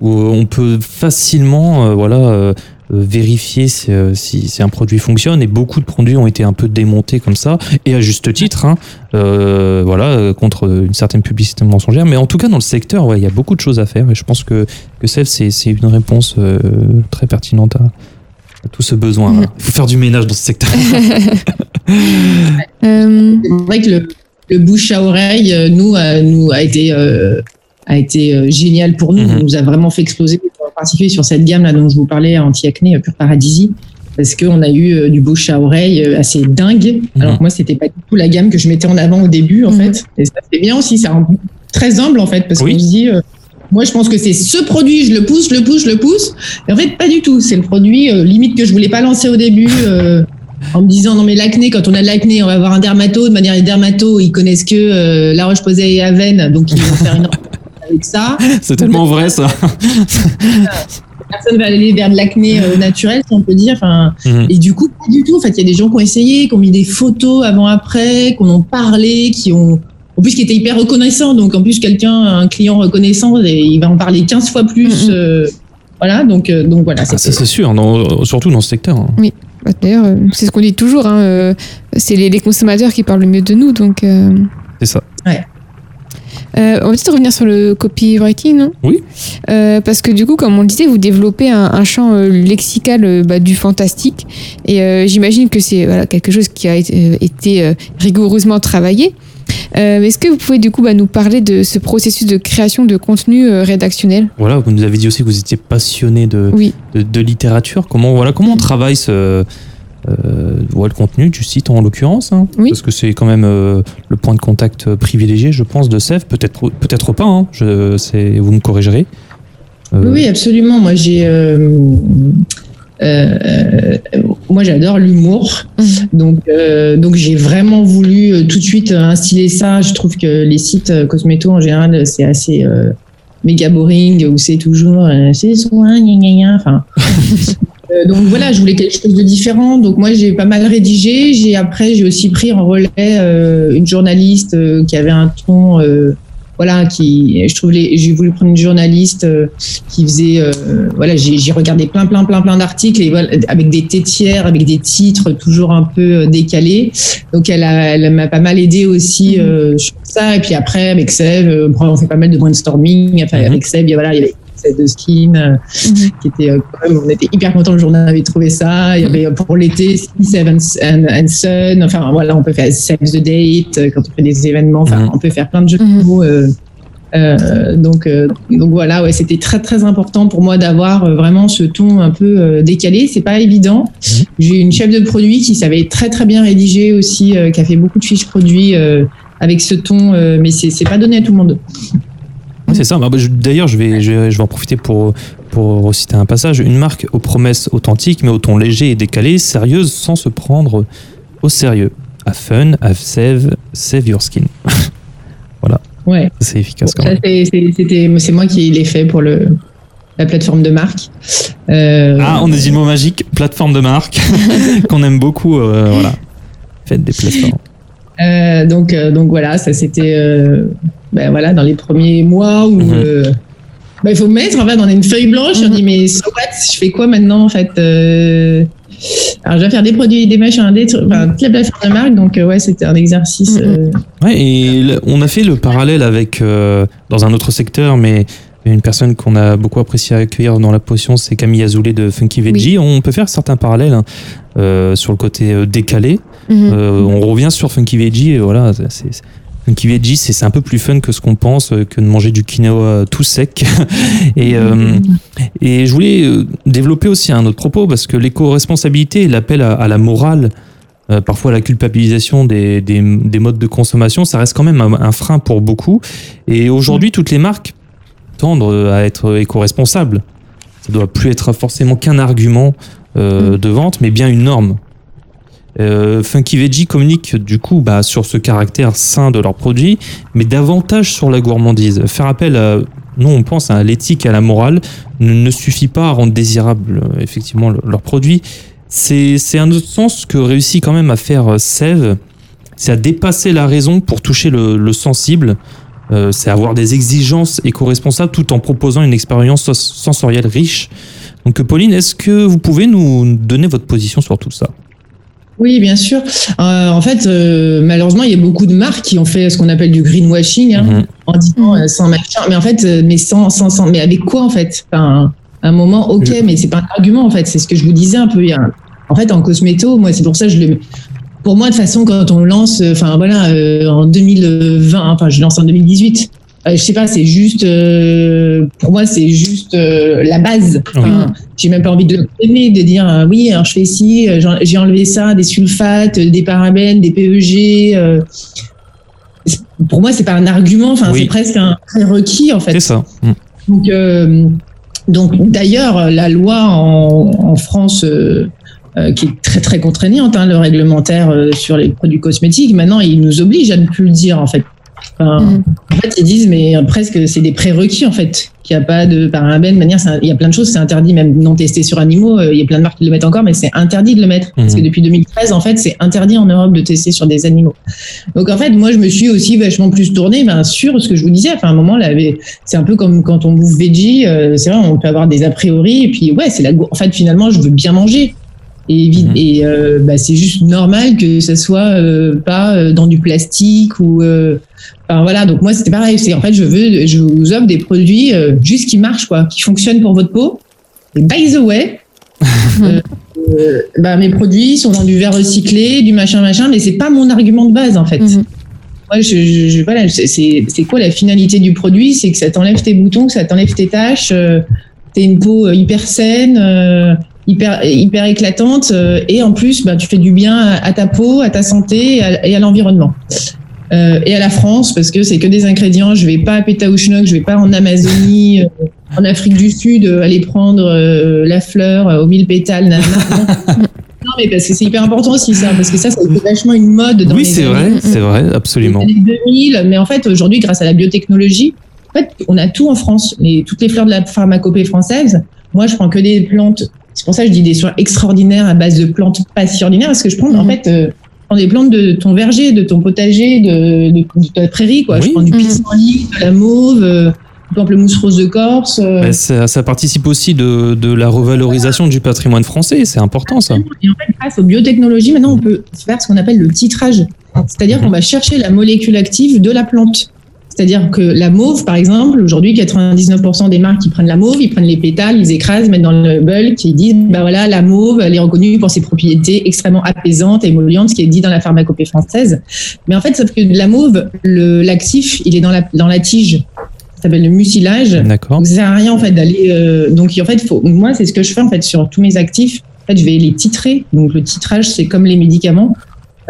où on peut facilement voilà, vérifier si, euh, si, si un produit fonctionne. Et beaucoup de produits ont été un peu démontés comme ça, et à juste titre, hein, euh, voilà, euh, contre une certaine publicité mensongère. Mais en tout cas, dans le secteur, ouais, il y a beaucoup de choses à faire, et je pense que, que Sèvres, c'est une réponse euh, très pertinente à, à tout ce besoin. Il *laughs* faut faire du ménage dans ce secteur. *laughs* euh, C'est vrai que le, le bouche à oreille, euh, nous, a, nous a été, euh, a été euh, génial pour nous. Mhm. Nous a vraiment fait exploser, particulier sur cette gamme là dont je vous parlais, anti-acné, euh, Pure Paradisi, parce qu'on a eu euh, du bouche à oreille euh, assez dingue. Mhm. Alors que moi, c'était pas du tout la gamme que je mettais en avant au début, en Mhm. fait. Et ça, c'est bien aussi, c'est très humble, en fait, parce Oui. qu'on se dit. euh, moi, je pense que c'est ce produit, je le pousse, je le pousse, je le pousse. Et en fait, pas du tout. C'est le produit euh, limite que je voulais pas lancer au début. euh, en me disant non mais l'acné quand on a de l'acné on va avoir un dermato de manière les dermatos ils connaissent que euh, la roche posay et Aven donc ils vont faire une *laughs* avec ça c'est tellement vrai, ça. personne va aller vers de l'acné euh, naturel si on peut dire enfin Mhm. et du coup pas du tout en fait il y a des gens qui ont essayé qui ont mis des photos avant après qui en ont parlé qui ont en plus qui étaient hyper reconnaissants donc en plus quelqu'un un client reconnaissant il va en parler 15 fois plus Mhm. euh, voilà donc euh, donc voilà Ah, c'est sûr, dans- surtout dans ce secteur. hein. bah, D'ailleurs, euh, c'est ce qu'on dit toujours. hein, euh, c'est les, les consommateurs qui parlent le mieux de nous. Donc, euh, C'est ça. Euh, on va peut-être revenir sur le copywriting, non? Oui. Euh, parce que du coup, comme on le disait, vous développez un, un champ euh, lexical bah, du fantastique. Et j'imagine que c'est voilà, quelque chose qui a été, été, rigoureusement travaillé. Est-ce que vous pouvez du coup bah, nous parler de ce processus de création de contenu rédactionnel? Voilà, vous nous avez dit aussi que vous étiez passionné de, Oui. de, de littérature. Comment, voilà, comment on travaille ce, euh, le contenu du site en l'occurrence hein Oui. Parce que c'est quand même euh, le point de contact euh, privilégié, je pense, de Sèvres. Peut-être peut-être pas, hein, je, c'est- vous me corrigerez. Euh, Oui, absolument. Moi, j'ai. euh, euh, euh, moi, j'adore l'humour. Mhm. Donc, euh, donc j'ai vraiment voulu euh, tout de suite instiller ça. Je trouve que les sites euh, Cosmeto, en général, c'est assez euh, méga boring, où c'est toujours euh, c'est soin, gna gna gna. Enfin. *laughs* euh, donc voilà, je voulais quelque chose de différent. Donc moi, j'ai pas mal rédigé. J'ai après, j'ai aussi pris en relais euh, une journaliste euh, qui avait un ton. euh, voilà, qui, je trouve, les, j'ai voulu prendre une journaliste euh, qui faisait, euh, voilà, j'ai, regardé plein, plein, plein, plein d'articles et voilà, avec des tétières, avec des titres toujours un peu décalés. Donc elle, a, elle m'a pas mal aidé aussi euh, sur ça. Et puis après, avec Seb, on fait pas mal de brainstorming. Enfin, Mhm. avec Seb, il y a- voilà, il y avait de Skin, euh, qui était euh, quand même, on était hyper contents le jour où on avait trouvé ça. Il y avait euh, pour l'été Seven and, and Sun. Enfin voilà, on peut faire Save the Date euh, quand on fait des événements. Enfin, Mhm. on peut faire plein de jeux de Mhm. mots. euh, euh, donc, euh, donc voilà, ouais, c'était très très important pour moi d'avoir euh, vraiment ce ton un peu euh, décalé. C'est pas évident. Mhm. J'ai une chef de produit qui savait très très bien rédiger aussi, euh, qui a fait beaucoup de fiches produits euh, avec ce ton, euh, mais c'est c'est pas donné à tout le monde. C'est ça. Bah, je- D'ailleurs, je vais, je, je vais en profiter pour, pour reciter un passage. Une marque aux promesses authentiques, mais au ton léger et décalé, sérieuse sans se prendre au sérieux. Have fun, have save, save your skin. *laughs* Ouais. C'est efficace quand même. c'est- moi qui l'ai fait pour le, la plateforme de marque. Euh, Ah, on a dit le mot magique, plateforme de marque, *laughs* *laughs* qu'on aime beaucoup. euh, voilà. Faites des plateformes. euh, donc, donc voilà, ça c'était, ben voilà, dans les premiers mois où Mhm. euh, ben, il faut mettre, en fait, on a une feuille blanche, on Mhm. dit mais so what, je fais quoi maintenant en fait euh, Alors je vais faire des produits, des machins, des trucs, enfin, toute la plateforme de marque. Donc euh, ouais, c'était un exercice. Mhm. euh, Ouais, et on a fait le parallèle avec, euh, dans un autre secteur, mais une personne qu'on a beaucoup apprécié accueillir dans la potion, c'est Camille Azoulay de Funky Veggie. On peut faire certains parallèles hein, sur le côté décalé. Mhm. On revient sur Funky Veggie, et voilà, c'est- Funky Veggie, c'est c'est un peu plus fun que ce qu'on pense, euh, que de manger du quinoa tout sec. *laughs* et, euh, et je voulais euh, développer aussi un autre propos, parce que l'éco-responsabilité l'appel à, à la morale, euh, parfois la culpabilisation des, des, des modes de consommation, ça reste quand même un, un frein pour beaucoup. Et aujourd'hui, toutes les marques tendent euh, à être éco-responsables. Ça doit plus être forcément qu'un argument euh, de vente, mais bien une norme. Euh, Funky Veggie communique du coup bah, sur ce caractère sain de leurs produits, mais davantage sur la gourmandise. Faire appel à, nous on pense à l'éthique à la morale, ne, suffit pas à rendre désirable euh, effectivement le- leurs produits. C'est un autre sens que réussit quand même à faire euh, Sève, c'est à dépasser la raison pour toucher le, le sensible. Euh, c'est avoir des exigences éco-responsables tout en proposant une expérience sensorielle riche. Donc Pauline, est-ce que vous pouvez nous donner votre position sur tout ça? Oui, bien sûr. Euh, en fait, euh, malheureusement, il y a beaucoup de marques qui ont fait ce qu'on appelle du greenwashing hein, Mhm. en disant Mhm. euh, sans machin. Mais en fait, euh, mais sans, sans, sans, mais avec quoi en fait? Enfin, un moment, ok, Je- mais c'est pas un argument en fait. C'est ce que je vous disais un peu. Il y a un- En fait, en cosméto, moi, c'est pour ça que je le. Pour moi, de toute façon, quand on lance, euh, enfin voilà, euh, en 2020, enfin, je lance en 2018. Euh, je sais pas, c'est juste, euh, pour moi, c'est juste euh, la base. Enfin, J'ai même pas envie de le de dire oui, alors je fais ci, j'en- j'ai enlevé ça, des sulfates, des parabènes, des PEG. euh, pour moi, c'est pas un argument, enfin, Oui. c'est presque un prérequis en fait. C'est ça. Mm. Donc, euh, donc d'ailleurs, la loi en, en France, euh, euh, qui est très très contraignante, hein, le réglementaire euh, sur les produits cosmétiques, maintenant, il nous oblige à ne plus le dire en fait. Enfin, Mhm. En fait, ils disent, mais euh, presque, c'est des prérequis en fait, qu'il n'y a pas de parabènes. De manière, il y a plein de choses, c'est interdit, même non testé sur animaux. euh, Il y a plein de marques qui le mettent encore, mais c'est interdit de le mettre. Parce que Mhm. depuis 2013, en fait, c'est interdit en Europe de tester sur des animaux. Donc en fait, moi, je me suis aussi vachement plus tournée ben, sur ce que je vous disais. Enfin, à un moment, c'est un peu comme quand on bouffe veggie. euh, c'est vrai, on peut avoir des a priori. Et puis, ouais, c'est la. En fait, finalement, je veux bien manger. Et, Mhm. et euh, bah, c'est juste normal que ça soit euh, pas euh, dans du plastique ou. euh, Enfin voilà, donc moi c'était pareil. C'est en fait je veux, je vous offre des produits euh, juste qui marchent quoi, qui fonctionnent pour votre peau. Et by the way, *laughs* euh, bah, mes produits sont dans du verre recyclé, du machin machin, mais c'est pas mon argument de base en fait. Mhm. Moi, je, je, je- voilà, c'est- quoi la finalité du produit? C'est que ça t'enlève tes boutons, que ça t'enlève tes taches, euh, t'as une peau hyper saine, euh, hyper hyper éclatante, euh, et en plus, bah, tu fais du bien à, ta peau, à ta santé et à, l'environnement. Euh, et à la France, parce que c'est que des ingrédients. Je vais pas à Pétaouchnok, je vais pas en Amazonie, euh, en Afrique du Sud, euh, aller prendre euh, la fleur euh, aux mille pétales. Non. *laughs* Non, mais parce que c'est hyper important aussi ça, parce que ça, ça a été vachement une mode dans Oui, les c'est vrai, c'est vrai, les absolument. années 2000, mais en fait, aujourd'hui, grâce à la biotechnologie, en fait, on a tout en France. Les, toutes les fleurs de la pharmacopée française, moi, je prends que des plantes. C'est pour ça que je dis des soins extraordinaires à base de plantes pas si ordinaires, parce que je prends, en Mhm. fait, euh, prends des plantes de ton verger, de ton potager, de, de, de ta prairie, quoi. Je Oui. prends du Mhm. pissenlit, de la mauve, euh, pamplemousse rose de Corse. euh, Bah, ça, ça participe aussi de, de la revalorisation du patrimoine français, c'est important ça. Et en fait, grâce aux biotechnologies, maintenant, on peut faire ce qu'on appelle le titrage. C'est-à-dire qu'on va chercher la molécule active de la plante. C'est-à-dire que la mauve, par exemple, aujourd'hui, 99% des marques qui prennent la mauve, ils prennent les pétales, ils écrasent, mettent dans le bulk, ils disent, bah voilà, la mauve, elle est reconnue pour ses propriétés extrêmement apaisantes, émollientes, ce qui est dit dans la pharmacopée française. Mais en fait, sauf que la mauve, le l'actif, il est dans la, dans la tige. Ça s'appelle le mucilage. D'accord. Donc, ça sert à rien en fait d'aller. euh, donc en fait, faut, moi c'est ce que je fais en fait sur tous mes actifs. En fait, je vais les titrer. Donc le titrage, c'est comme les médicaments.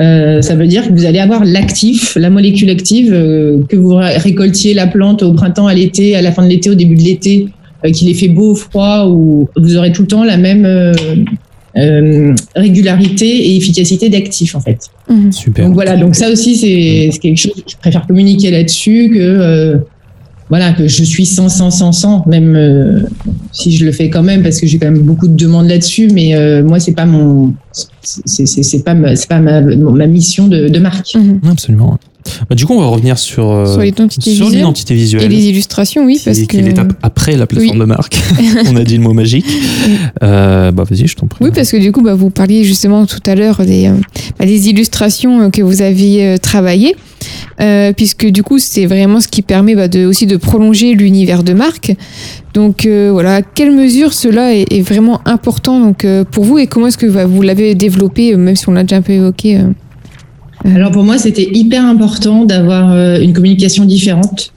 Euh, ça veut dire que vous allez avoir l'actif, la molécule active, euh, que vous ré- récoltiez la plante au printemps, à l'été, à la fin de l'été, au début de l'été, euh, qu'il ait fait beau ou froid, ou vous aurez tout le temps la même euh, euh, régularité et efficacité d'actif en fait. Mhm. Super. Donc voilà, donc ça aussi c'est c'est quelque chose. Je préfère communiquer là-dessus que euh, voilà que je suis sans sans sans sans même euh, si je le fais quand même parce que j'ai quand même beaucoup de demandes là-dessus, mais euh, moi c'est pas mon c'est c'est c'est pas ma, c'est pas ma, ma mission de, de marque. Mhm. Absolument. Bah, du coup, on va revenir sur, euh, Sur l'identité visuelle. Et les illustrations, oui, qui, parce qui que. est l'étape après la plateforme de marque. *laughs* on a dit le mot magique. Euh, bah vas-y, je t'en prie. Oui, parce que du coup, bah, vous parliez justement tout à l'heure des, euh, bah, des illustrations que vous aviez travaillées, euh, puisque du coup, c'est vraiment ce qui permet bah, de, aussi de prolonger l'univers de marque. Donc voilà, à quelle mesure cela est, est vraiment important donc, pour vous et comment est-ce que bah, vous l'avez développé, même si on l'a déjà un peu évoqué. Alors pour moi, c'était hyper important d'avoir euh, une communication différente.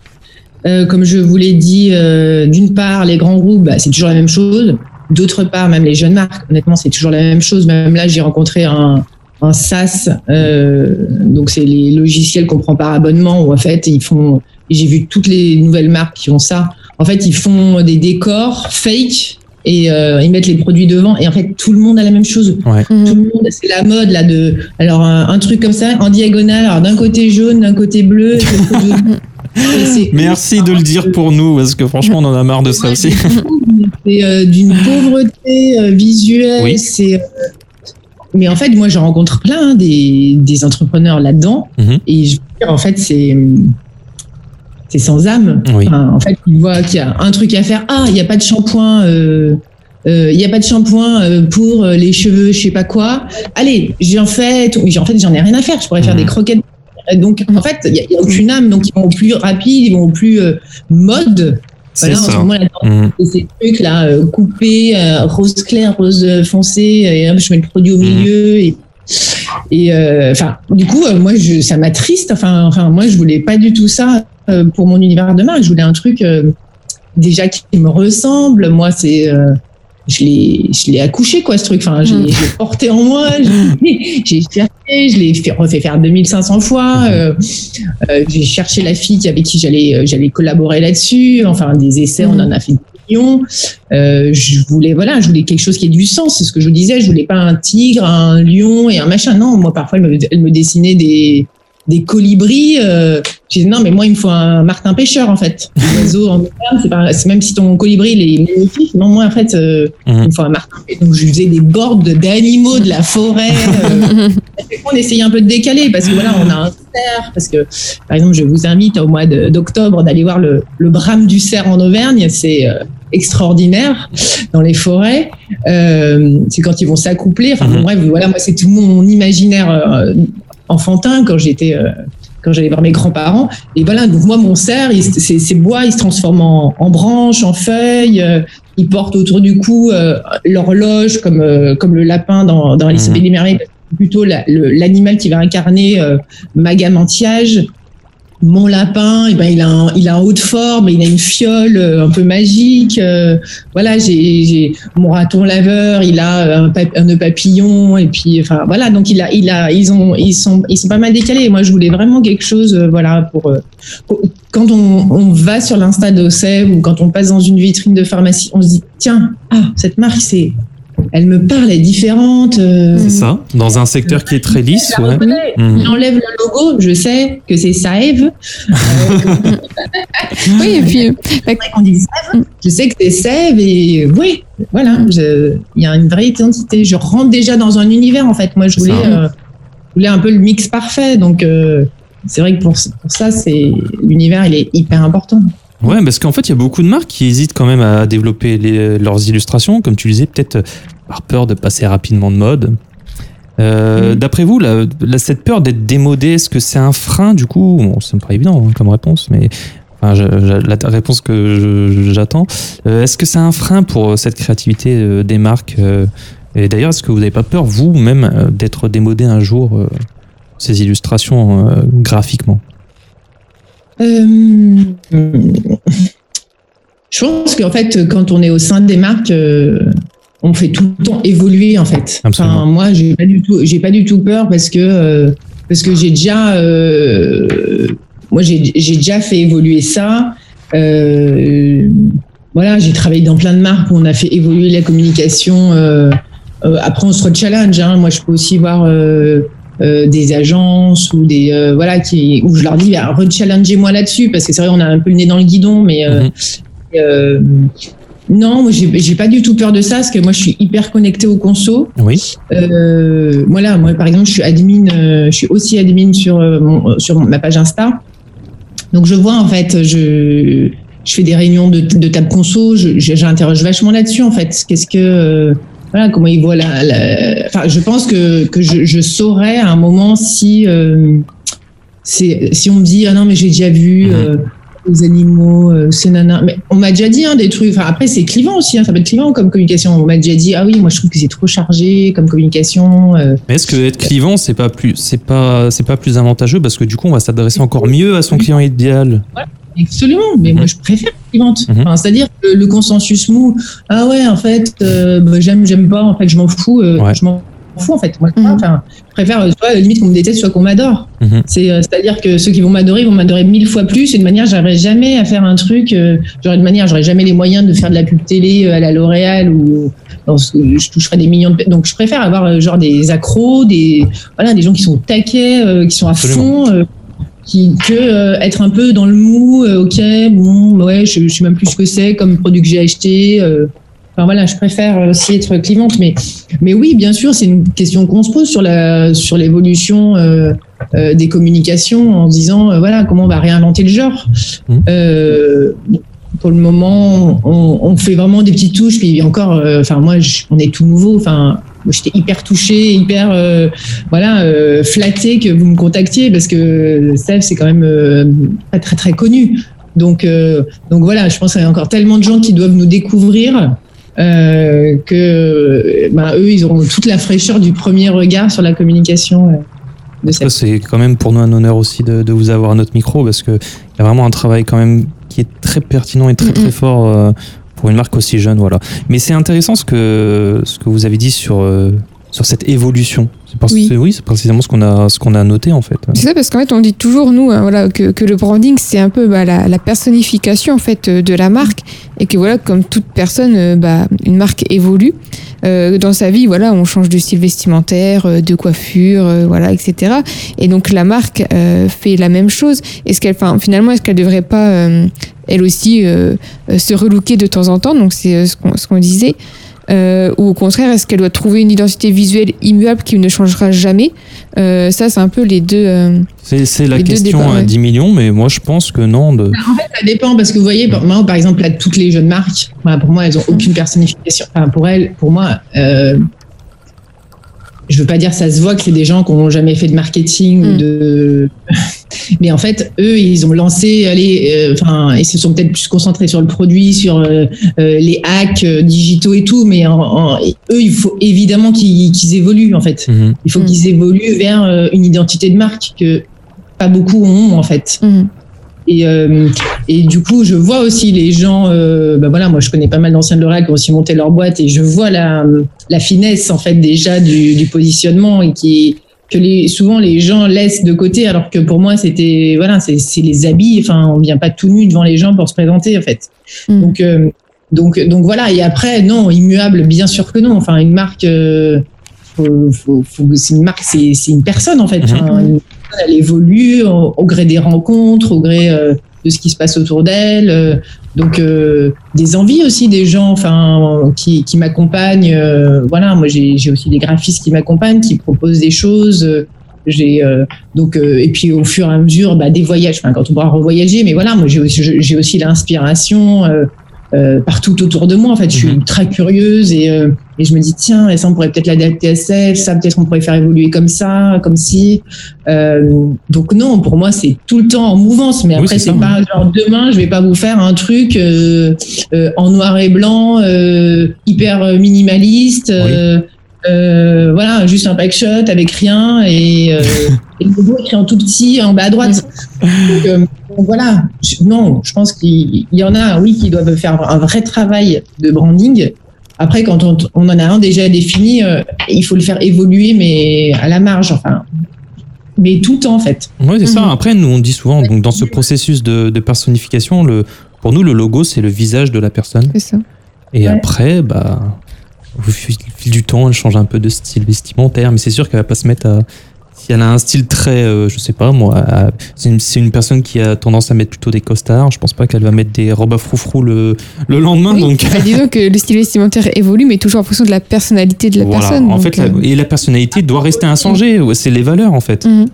Euh, comme je vous l'ai dit, euh, d'une part, les grands groupes, bah, c'est toujours la même chose. D'autre part, même les jeunes marques, honnêtement, c'est toujours la même chose. Même là, j'ai rencontré un, un SaaS, euh, donc c'est les logiciels qu'on prend par abonnement, où en fait, ils font. J'ai vu toutes les nouvelles marques qui ont ça. En fait, ils font des décors fake et euh, ils mettent les produits devant. Et en fait, tout le monde a la même chose Ouais. tout le monde, c'est la mode là de, alors un, un truc comme ça en diagonale, alors d'un côté jaune, d'un côté bleu. *laughs* *laughs* Merci de le dire pour nous, parce que franchement, on en a marre de ça aussi. *laughs* C'est euh, d'une pauvreté euh, visuelle. Oui. C'est. euh, mais en fait, moi, je rencontre plein hein, des, des entrepreneurs là-dedans, Mhm. et je veux dire, en fait, c'est c'est sans âme. Oui. Enfin, en fait, ils voient qu'il y a un truc à faire. Ah, il n'y a pas de shampoing. euh, euh, il n'y a pas de shampoing euh, pour euh, les cheveux, je sais pas quoi. Allez, j'en fais. tout. Mais En fait, j'en ai rien à faire. Je pourrais faire des croquettes. Euh, Donc, en fait, il n'y a, il aucune âme. Donc, ils vont au plus rapide, ils vont au plus euh, mode. Voilà, en ce ça. moment, Mhm. et ces trucs là euh, coupés euh, rose clair rose foncé et hop, je mets le produit au Mhm. milieu et et euh, enfin du coup euh, moi je ça m'attriste enfin enfin moi je voulais pas du tout ça euh, pour mon univers de marque je voulais un truc euh, déjà qui me ressemble moi c'est euh, je l'ai je l'ai accouché quoi ce truc enfin je l'ai Mhm. je l'ai porté en moi j'ai *laughs* j'ai cherché je l'ai fait refait faire 2500 fois Mhm. euh, euh, j'ai cherché la fille avec qui j'allais euh, j'allais collaborer là-dessus. Enfin, des essais, on Mhm. en a fait des millions. Euh, je voulais voilà, je voulais quelque chose qui ait du sens. C'est ce que je vous disais. Je voulais pas un tigre, un lion et un machin. Non, moi parfois elle me, elle me dessinait des des colibris. Euh, je disais non, mais moi il me faut un Martin pêcheur en fait. L'oiseau *laughs* en moderne, c'est même si ton colibri il est magnifique. Non, moi en fait euh, Mhm. il me faut un Martin. Et donc je faisais des boards d'animaux de la forêt. euh, *laughs* on essayait un peu de décaler parce que voilà, on a un cerf. Parce que, par exemple, je vous invite au mois d'octobre d'aller voir le, le brame du cerf en Auvergne. C'est euh, extraordinaire dans les forêts. Euh, c'est quand ils vont s'accoupler. Enfin, Mhm. bref, voilà, moi, c'est tout mon imaginaire euh, enfantin quand j'étais. euh, quand j'allais voir mes grands-parents. Et voilà, donc moi, mon cerf, il- ces, bois, ils se transforment en, en branches, en feuilles. euh, ils portent autour du cou euh, l'horloge, comme, euh, comme le lapin dans, dans Alice Mhm. Merveilles. C'est plutôt la- l'animal qui va incarner euh, Magamantiage. Mon lapin, eh ben, il, a un, il a un haut de forme, il a une fiole euh, un peu magique. euh, voilà, j'ai mon raton laveur, il a un, pap- un nœud papillon et puis enfin voilà, donc il a, il ils ont, ils sont, ils sont pas mal décalés. Moi, je voulais vraiment quelque chose, euh, voilà, pour, euh, quand on, va sur l'insta d'Ossève ou quand on passe dans une vitrine de pharmacie, on se dit tiens, ah cette marque c'est, elle me parle, elle est différente. euh, C'est ça. Dans un secteur qui est très lisse, je ouais. reconnais. Mhm. J'enlève le logo, je sais que c'est Saev. *laughs* oui, et puis, euh, C'est vrai qu'on dit Sève, je sais que c'est Sève et oui, voilà, je- il y a une vraie identité. Je rentre déjà dans un univers en fait. Moi, je voulais, euh, un peu le mix parfait. Donc, euh, c'est vrai que pour, pour ça, c'est l'univers, il est hyper important. Ouais, parce qu'en fait, il y a beaucoup de marques qui hésitent quand même à développer les- leurs illustrations, comme tu le disais, peut-être euh, par peur de passer rapidement de mode. Euh, Mm. D'après vous, la- la- cette peur d'être démodé, est-ce que c'est un frein du coup? Bon, ça me paraît évident hein, comme réponse, mais enfin, je- je- la réponse que j'attends, euh, est-ce que c'est un frein pour euh, cette créativité euh, des marques euh, Et d'ailleurs, est-ce que vous n'avez pas peur, vous-même, euh, d'être démodé un jour euh, ces illustrations euh, graphiquement? Euh, je pense qu'en fait, quand on est au sein des marques, euh, on fait tout le temps évoluer en fait. Absolument. Enfin, moi, j'ai pas du tout, j'ai pas du tout peur parce que euh, parce que j'ai déjà, moi, j'ai déjà fait évoluer ça. Voilà, j'ai travaillé dans plein de marques où on a fait évoluer la communication. après, on se re-challenge. Hein. Moi, je peux aussi voir. Euh, des agences ou des euh, voilà qui où je leur dis bah, re-challengez-moi là-dessus parce que c'est vrai on a un peu le nez dans le guidon mais euh, euh, non j'ai pas du tout peur de ça parce que moi je suis hyper connectée au conso. Oui. voilà moi par exemple je suis admin je suis aussi admin sur mon, sur ma page Insta. Donc je vois en fait je je fais des réunions de, de table conso j'interroge vachement là-dessus en fait. Qu'est-ce que voilà comment ils voient la, la- enfin je pense que que je, je saurais à un moment si euh, si on me dit ah non mais j'ai déjà vu Mhm. euh, les animaux euh, c'est nana mais on m'a déjà dit hein, des trucs. Enfin après c'est clivant aussi hein, ça peut être clivant comme communication. On m'a déjà dit ah oui moi je trouve que c'est trop chargé comme communication euh, Mais est-ce que être clivant, c'est pas plus, c'est pas, c'est pas plus avantageux parce que du coup, on va s'adresser encore mieux à son client idéal? Absolument, mais Mhm. moi je préfère clivante. Mhm. Enfin, C'est-à-dire que le consensus mou, ah ouais, en fait, euh, bah, j'aime, j'aime pas, en fait, je m'en fous, euh, Ouais. je m'en fous en fait. Moi, Mhm. enfin, je préfère euh, soit limite qu'on me déteste, soit qu'on m'adore. Mhm. C'est, euh, c'est-à-dire que ceux qui vont m'adorer vont m'adorer mille fois plus. Et de manière, j'arriverai jamais à faire un truc. Euh, j'aurais de manière, j'aurais jamais les moyens de faire de la pub télé à la L'Oréal ou dans ce- je toucherais des millions de. Donc, je préfère avoir genre des accros, des voilà, des gens qui sont au taquet, euh, qui sont à Absolument. fond. euh, qui, que euh, être un peu dans le mou, euh, ok, bon, ouais, je, je sais même plus ce que c'est comme produit que j'ai acheté. euh, enfin voilà, je préfère aussi être clivante, mais mais oui, bien sûr, c'est une question qu'on se pose sur la sur l'évolution euh, euh, des communications en se disant euh, voilà comment on va réinventer le genre. Euh, pour le moment, on, on fait vraiment des petites touches, puis encore, euh, enfin moi, je- on est tout nouveau, enfin. J'étais hyper touchée, hyper euh, voilà euh, flattée que vous me contactiez parce que Steph c'est quand même euh, pas très très connu. Donc euh, donc voilà, je pense qu'il y a encore tellement de gens qui doivent nous découvrir euh, que ben, eux ils auront toute la fraîcheur du premier regard sur la communication de Steph. c'est quand même pour nous un honneur aussi de, de vous avoir à notre micro parce que il y a vraiment un travail quand même qui est très pertinent et très très fort pour une marque aussi jeune, voilà. Mais c'est intéressant ce que ce que vous avez dit sur euh, sur cette évolution. Parce Oui. c'est précisément ce qu'on a ce qu'on a noté en fait. C'est ça parce qu'en fait on dit toujours nous hein, voilà que, que le branding c'est un peu bah, la, la personnification en fait euh, de la marque et que voilà comme toute personne euh, bah, une marque évolue Euh, dans sa vie voilà on change de style vestimentaire euh, de coiffure euh, voilà etc et donc la marque euh, fait la même chose. Est-ce qu'elle finalement est-ce qu'elle devrait pas euh, elle aussi euh, se relooker de temps en temps? Donc c'est ce qu'on ce qu'on disait euh, ou au contraire, est-ce qu'elle doit trouver une identité visuelle immuable qui ne changera jamais Euh, Ça, c'est un peu les deux. euh, C'est la question débats, à ouais. 10 millions, mais moi je pense que non. De... Ça dépend parce que vous voyez, par- moi, par exemple, là, toutes les jeunes marques, pour moi, elles ont aucune personnification. Enfin, pour elles, pour moi, euh, je veux pas dire ça se voit que c'est des gens qui n'ont jamais fait de marketing ou Mm. de. *laughs* Mais en fait, eux, ils ont lancé, allez, euh, enfin, ils se sont peut-être plus concentrés sur le produit, sur euh, euh, les hacks euh, digitaux et tout. Mais en- en- et eux, il faut évidemment qu'ils qu'ils évoluent en fait. Mhm. Il faut Mm. qu'ils évoluent vers euh, une identité de marque que pas beaucoup ont en fait. mhm. Et, euh, et du coup, je vois aussi les gens. Euh, ben voilà, moi, je connais pas mal d'anciens de L'Oréal qui ont aussi monté leur boîte, et je vois la, la finesse en fait déjà du, du positionnement et qui que les, souvent les gens laissent de côté, alors que pour moi, c'était voilà, c'est c'est les habits. Enfin, on vient pas tout nu devant les gens pour se présenter en fait. Mm. Donc euh, donc donc voilà. Et après, non, immuable, bien sûr que non. Enfin, une marque. euh, faut, faut, faut- c'est une marque, c'est c'est une personne en fait. Enfin, Mhm. une personne, elle évolue au, au gré des rencontres, au gré euh, de ce qui se passe autour d'elle. Donc euh, des envies aussi des gens, enfin qui, qui m'accompagnent. euh, voilà, moi j'ai j'ai aussi des graphistes qui m'accompagnent, qui proposent des choses. euh, J'ai euh, donc euh, et puis au fur et à mesure bah, des voyages, enfin, quand on pourra revoyager, mais voilà, moi j'ai aussi, j'ai aussi l'inspiration euh, euh, partout autour de moi. En fait, je suis Mhm. très curieuse et, euh, et je me dis tiens, et ça on pourrait peut-être l'adapter à ça, ça peut-être on pourrait faire évoluer comme ça, comme si. Euh, donc non, pour moi c'est tout le temps en mouvance, mais Oui, après c'est pas genre demain je vais pas vous faire un truc euh, euh, en noir et blanc, euh, hyper minimaliste. euh, euh, voilà, juste un pack shot avec rien et, euh, *laughs* et le logo écrit en tout petit en bas à droite. Donc, euh, voilà, non, je pense qu'il y en a, oui, qui doivent faire un vrai travail de branding. Après, quand on, on en a un déjà défini, euh, il faut le faire évoluer, mais à la marge, enfin, mais tout le temps en fait. Ouais, c'est ça. Mhm. Après, nous, on dit souvent, donc, dans ce processus de, de personnification, le, pour nous, le logo, c'est le visage de la personne. C'est ça. Et Ouais. après, bah, au fil, fil du temps, elle change un peu de style vestimentaire, mais c'est sûr qu'elle va pas se mettre à. Si elle a un style très, euh, je sais pas moi, c'est une, personne qui a tendance à mettre plutôt des costards. Je pense pas qu'elle va mettre des robes à froufrou le, le lendemain. Oui. Donc, Bah, disons que le style vestimentaire évolue, mais toujours en fonction de la personnalité de la voilà. personne. en donc, fait, la- euh, et la personnalité doit rester inchangée. Ouais, C'est les valeurs, en fait. mhm.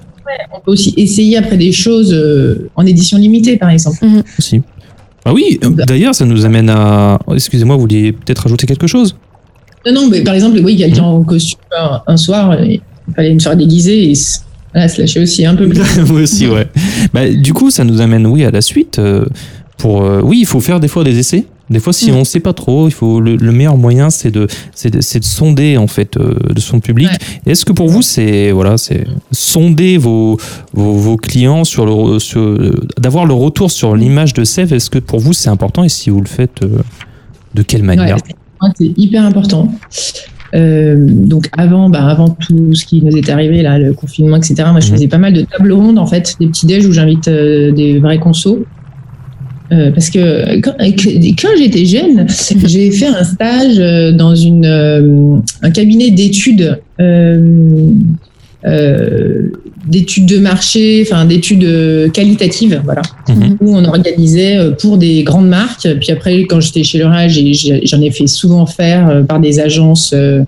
On peut aussi essayer après des choses euh, en édition limitée, par exemple. aussi. Ah oui, euh, d'ailleurs, ça nous amène à. oh, Excusez-moi, vous vouliez peut-être rajouter quelque chose? Non, non, mais par exemple, oui, quelqu'un en costume un, un soir, fallait une soirée déguisée et voilà, se lâcher aussi un peu plus. *laughs* Moi aussi, ouais. Bah, du coup, ça nous amène, oui, à la suite. euh, pour, euh, oui, il faut faire des fois des essais. Des fois, si Mm. on sait pas trop, il faut le, le meilleur moyen, c'est de, c'est de, de sonder en fait euh, de son public. Ouais. Est-ce que pour vous, c'est voilà, c'est sonder vos, vos, vos clients sur le, sur, d'avoir le retour sur l'image de Sève Est-ce que pour vous c'est important? Et si vous le faites, de quelle manière? ouais, c'est hyper important. Euh, donc avant, bah, avant tout ce qui nous est arrivé, là, le confinement, etc. Moi, je Mhm. faisais pas mal de tables rondes en fait, des petits déj où j'invite euh, des vrais consos. Euh, parce que quand, quand j'étais jeune, *laughs* j'ai fait un stage euh, dans une, un cabinet d'études, d'études de marché, enfin d'études euh, qualitatives, voilà Mhm. où on organisait euh, pour des grandes marques. Puis après, quand j'étais chez j'ai- j'en ai fait souvent faire euh, par des agences euh,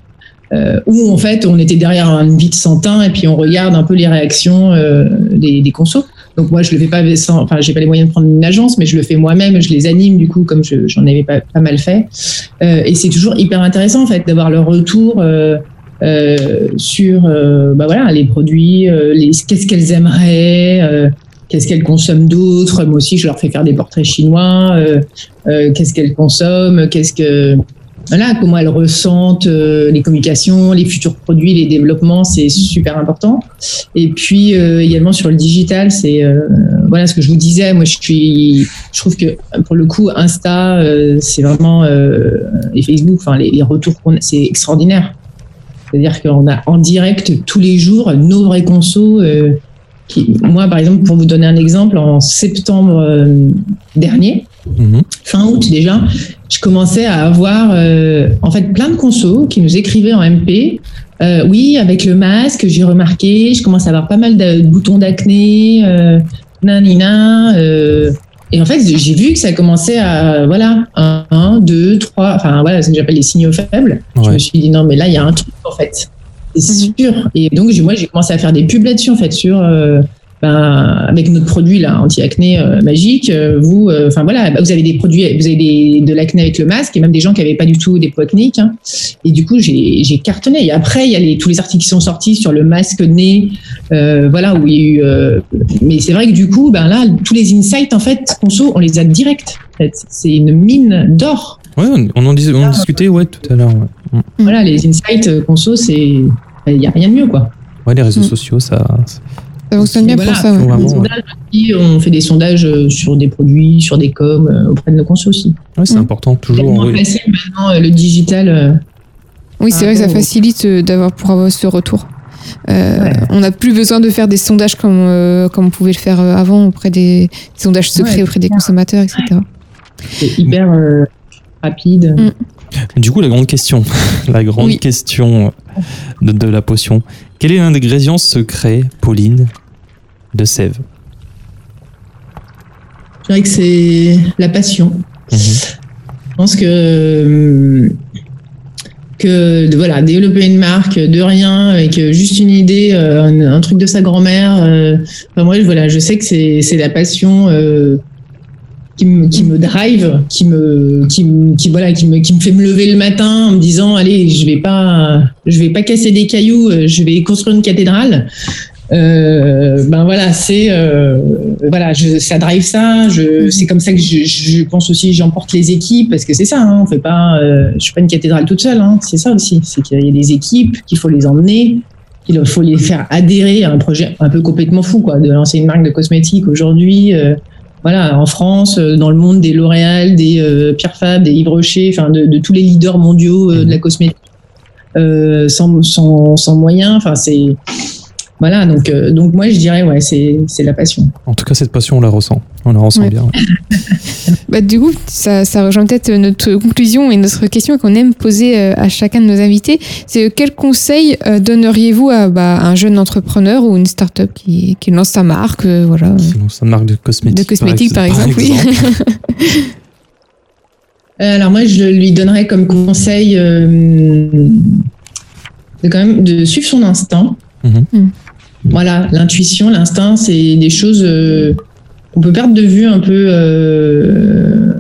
euh, où en fait on était derrière un vide sans teint et puis on regarde un peu les réactions euh, des, des consos. Donc moi je le fais pas sans, enfin j'ai pas les moyens de prendre une agence, mais je le fais moi-même, je les anime du coup comme je- j'en avais pas, pas mal fait. Euh, et c'est toujours hyper intéressant en fait d'avoir leur retour. Euh, sur euh, bah voilà les produits, euh, les qu'est-ce qu'elles aimeraient, qu'est-ce qu'elles consomment d'autres. Moi aussi, je leur fais faire des portraits chinois. qu'est-ce qu'elles consomment, qu'est-ce que voilà, comment elles ressentent les communications, les futurs produits, les développements, c'est super important. Et puis également sur le digital, c'est voilà ce que je vous disais. Moi, je suis, je trouve que pour le coup, Insta, c'est vraiment et Facebook, les, retours c'est extraordinaire. C'est-à-dire qu'on a en direct tous les jours nos vrais consos. euh, qui, moi, par exemple, pour vous donner un exemple, en septembre euh, dernier, Mhm. fin août déjà, je commençais à avoir euh, en fait plein de consos qui nous écrivaient en MP. Oui, avec le masque, j'ai remarqué, je commence à avoir pas mal de boutons d'acné, nanina. Et en fait, j'ai vu que ça commençait à, voilà, un, un, deux, trois, enfin voilà, ce que j'appelle les signaux faibles. Je me suis dit, non, mais là, il y a un truc, en fait. C'est Mhm. sûr. Et donc, moi, j'ai commencé à faire des pubs là-dessus, en fait, sur, euh, ben, avec notre produit, là, anti-acné euh, magique. euh, vous, euh, enfin, voilà, bah, vous avez des produits, vous avez des, de l'acné avec le masque, et même des gens qui n'avaient pas du tout des peaux acnéiques. hein. Et du coup, j'ai j'ai cartonné. Et après, il y a les, tous les articles qui sont sortis sur le masque nez, euh, voilà, où il y a eu. euh, mais c'est vrai que du coup, ben là, tous les insights, en fait, conso, on les a direct. En fait. C'est une mine d'or. Ouais, on, en dis- on en discutait ouais, tout à l'heure. Ouais. Mm. Voilà, les insights conso, c'est. Il n'y a rien de mieux, quoi. Ouais, les réseaux Mm. sociaux, ça. Ça fonctionne bien Voilà, pour ça. ouais. faut vraiment, Des ouais. sondages aussi, on fait des sondages euh, sur des produits, sur des coms, euh, auprès de nos consos aussi. Ouais, c'est Mm. important, C'est toujours. oui. facile maintenant, euh, le digital. euh, Oui, c'est vrai que ça facilite euh, d'avoir pour avoir ce retour. Euh, Ouais. On n'a plus besoin de faire des sondages comme, euh, comme on pouvait le faire euh, avant auprès des, des sondages secrets Ouais, auprès des consommateurs, etc. C'est hyper euh, rapide. Mm. Du coup, la grande question, *laughs* la grande Oui. question de, de la potion. Quel est l'ingrédient secret, Pauline, de Sève Je dirais que c'est la passion. Mhm. Je pense que, euh, que de, voilà développer une marque de rien avec juste une idée, euh, un, un truc de sa grand-mère. euh, enfin moi voilà, je sais que c'est c'est la passion. euh, qui me, qui me drive, qui me, qui, me- qui, voilà, qui me, qui me fait me lever le matin en me disant allez, je vais pas, je vais pas casser des cailloux, je vais construire une cathédrale. Euh, ben voilà, c'est euh, voilà, je, ça drive ça. Je, c'est comme ça que je, je pense aussi, j'emporte les équipes parce que c'est ça. Hein, on fait pas, euh, je suis pas une cathédrale toute seule. Hein, c'est ça aussi, c'est qu'il y a des équipes qu'il faut les emmener, qu'il faut les faire adhérer à un projet un peu complètement fou, quoi, de lancer une marque de cosmétiques aujourd'hui. euh, voilà, en France, euh, dans le monde des L'Oréal, des euh, Pierre Fabre, des Yves Rocher, enfin de, de tous les leaders mondiaux de la cosmétique, euh, sans, sans, sans moyens. Enfin, c'est voilà. Donc, euh, donc moi, je dirais, ouais, c'est c'est la passion. En tout cas, cette passion, on la ressent. On la ressent Ouais. bien. ouais. *laughs* Bah, du coup, ça, ça rejoint peut-être notre conclusion et notre question qu'on aime poser euh, à chacun de nos invités. C'est euh, quel conseil euh, donneriez-vous à bah, un jeune entrepreneur ou une start-up qui, qui lance sa marque euh, voilà, euh, Sinon, ça marque de cosmétiques. de cosmétiques, par exemple, oui. *laughs* Euh, Alors moi, je lui donnerais comme conseil euh, de quand même de suivre son instinct. Mhm. Voilà, l'intuition, l'instinct, c'est des choses euh, qu'on peut perdre de vue un peu euh,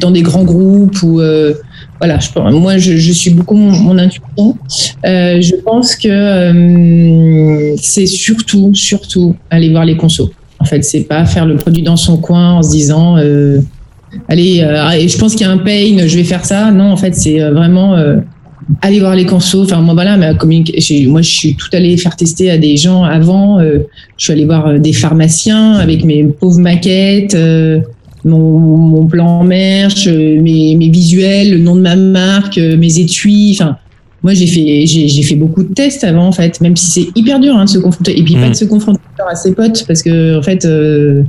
dans des grands groupes ou euh, voilà. Je, moi, je, je suis beaucoup mon, intuition. Euh, je pense que euh, c'est surtout, surtout aller voir les consos. En fait, c'est pas faire le produit dans son coin en se disant. allez, et je pense qu'il y a un pain, je vais faire ça. Non, en fait, c'est vraiment aller voir les consos. Enfin, moi, voilà, ma moi, je suis tout allé faire tester à des gens avant. euh, je suis allé voir euh, des pharmaciens avec mes pauvres maquettes, euh, mon, mon plan merch, mes, mes visuels, le nom de ma marque, mes étuis. Enfin, moi, j'ai fait, j'ai, fait beaucoup de tests avant, en fait, même si c'est hyper dur hein, de se confronter. Et puis, pas Mm. de se confronter à ses potes, parce que, en fait, euh,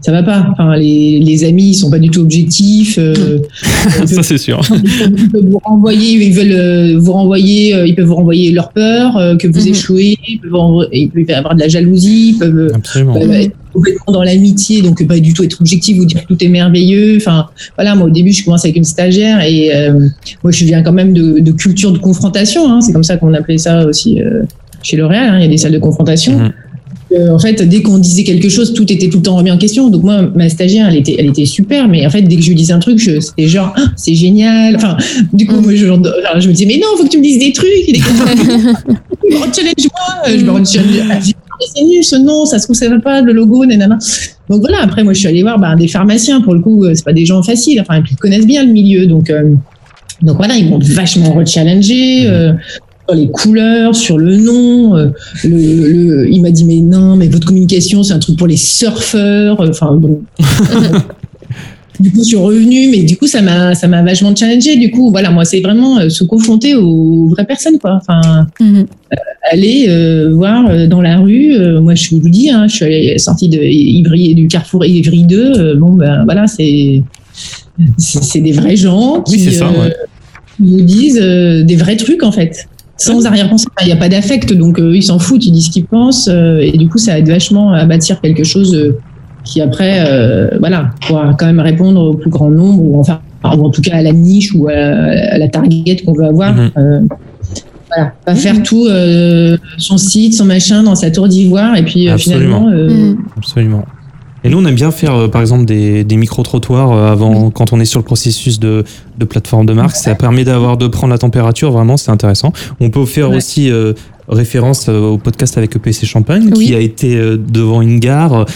ça va pas. Enfin, les, les amis, ils sont pas du tout objectifs. euh, *laughs* ça, c'est sûr. ils peuvent vous renvoyer, ils veulent euh, vous renvoyer, euh, ils peuvent vous renvoyer leur peur, euh, que vous Mhm. échouez, ils peuvent, ils avoir de la jalousie, ils peuvent Absolument. être complètement dans l'amitié, donc pas du tout être objectif, vous dire que tout est merveilleux. Enfin, voilà, moi au début, je commence avec une stagiaire et euh, moi je viens quand même de, de culture de confrontation. hein. c'est comme ça qu'on appelait ça aussi euh, chez L'Oréal. hein. Il y a des salles de confrontation. Mhm. Euh, en fait, dès qu'on disait quelque chose, tout était tout le temps remis en question. Donc moi, ma stagiaire, elle était, elle était super, mais en fait, dès que je lui disais un truc, c'était genre, ah, c'est génial. Enfin, du coup, moi, je, enfin, je me disais, mais non, faut que tu me dises des trucs. Des *laughs* Challenge-moi. Euh, Je me challenge. Ah, c'est nul ce nom, ça se trouve, ça va pas, le logo, nanana. Donc voilà, après, moi, je suis allée voir bah, des pharmaciens. Pour le coup, euh, c'est pas des gens faciles. Enfin, ils connaissent bien le milieu. Donc, euh, donc voilà, ils m'ont vachement rechallengé. Euh, les couleurs, sur le nom. euh, le, le- il m'a dit mais non, mais votre communication c'est un truc pour les surfeurs. euh, Enfin bon. *laughs* du coup, je suis revenue, mais du coup ça m'a ça m'a vachement challengé. Du coup, voilà, moi c'est vraiment euh, se confronter aux vraies personnes quoi. Enfin, Mhm. aller euh, voir euh, dans la rue. euh, moi, je vous dis, hein, je suis allée- sortie de Ivry, du Carrefour Ivry 2. euh, bon, ben voilà, c'est c'est des vrais gens qui Oui, c'est ça, euh, ouais. nous disent euh, des vrais trucs en fait. Sans arrière-pensée, il n'y a pas d'affect, donc euh, ils s'en foutent, ils disent ce qu'ils pensent, euh, et du coup, ça aide vachement à bâtir quelque chose euh, qui après, euh, voilà, pourra quand même répondre au plus grand nombre, ou enfin, ou en tout cas à la niche ou à, à la target qu'on veut avoir. Mhm. Euh, voilà, pas faire tout euh, son site, son machin dans sa tour d'ivoire, et puis euh, Absolument. finalement, euh, Mhm. Absolument. Et nous, on aime bien faire, euh, par exemple, des, des micro-trottoirs euh, avant, quand on est sur le processus de, de plateforme de marque. Ça permet d'avoir, de prendre la température, vraiment, c'est intéressant. On peut faire Ouais. aussi euh, référence au podcast avec EPC Champagne, Oui. qui a été devant une gare,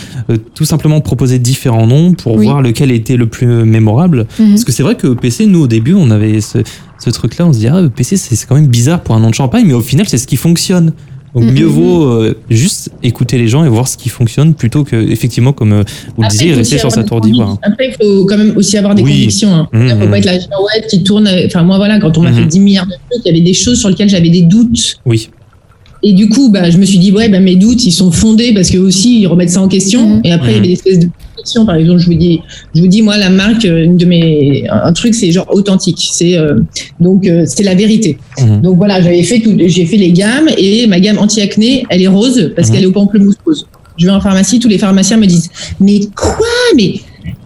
tout simplement proposer différents noms pour Oui. voir lequel était le plus mémorable. Mhm. Parce que c'est vrai que EPC, nous, au début, on avait ce, ce truc-là, on se dit, ah, EPC, c'est quand même bizarre pour un nom de champagne, mais au final, c'est ce qui fonctionne. Donc, mieux vaut euh, juste écouter les gens et voir ce qui fonctionne plutôt que, effectivement, comme euh, vous le disiez, faut rester sur sa tour d'ivoire. Après, il faut quand même aussi avoir des Oui. convictions. Hein. Mmh, Il faut mmh. pas être la girouette qui tourne. Enfin, moi, voilà, quand on m'a fait 10 milliards de trucs, il y avait des choses sur lesquelles j'avais des doutes. Oui. Et du coup, bah, je me suis dit, ouais, bah, mes doutes, ils sont fondés parce que aussi, ils remettent ça en question. Mhm. Et après, il y avait des espèces de convictions. Par exemple, je vous dis, je vous dis, moi, la marque, euh, une de mes, un truc, c'est genre authentique. C'est, euh, donc, euh, c'est la vérité. Mhm. Donc voilà, j'avais fait tout, j'ai fait les gammes et ma gamme anti-acné, elle est rose parce Mhm. qu'elle est au pamplemousse rose. Je vais en pharmacie, tous les pharmaciens me disent, mais quoi, mais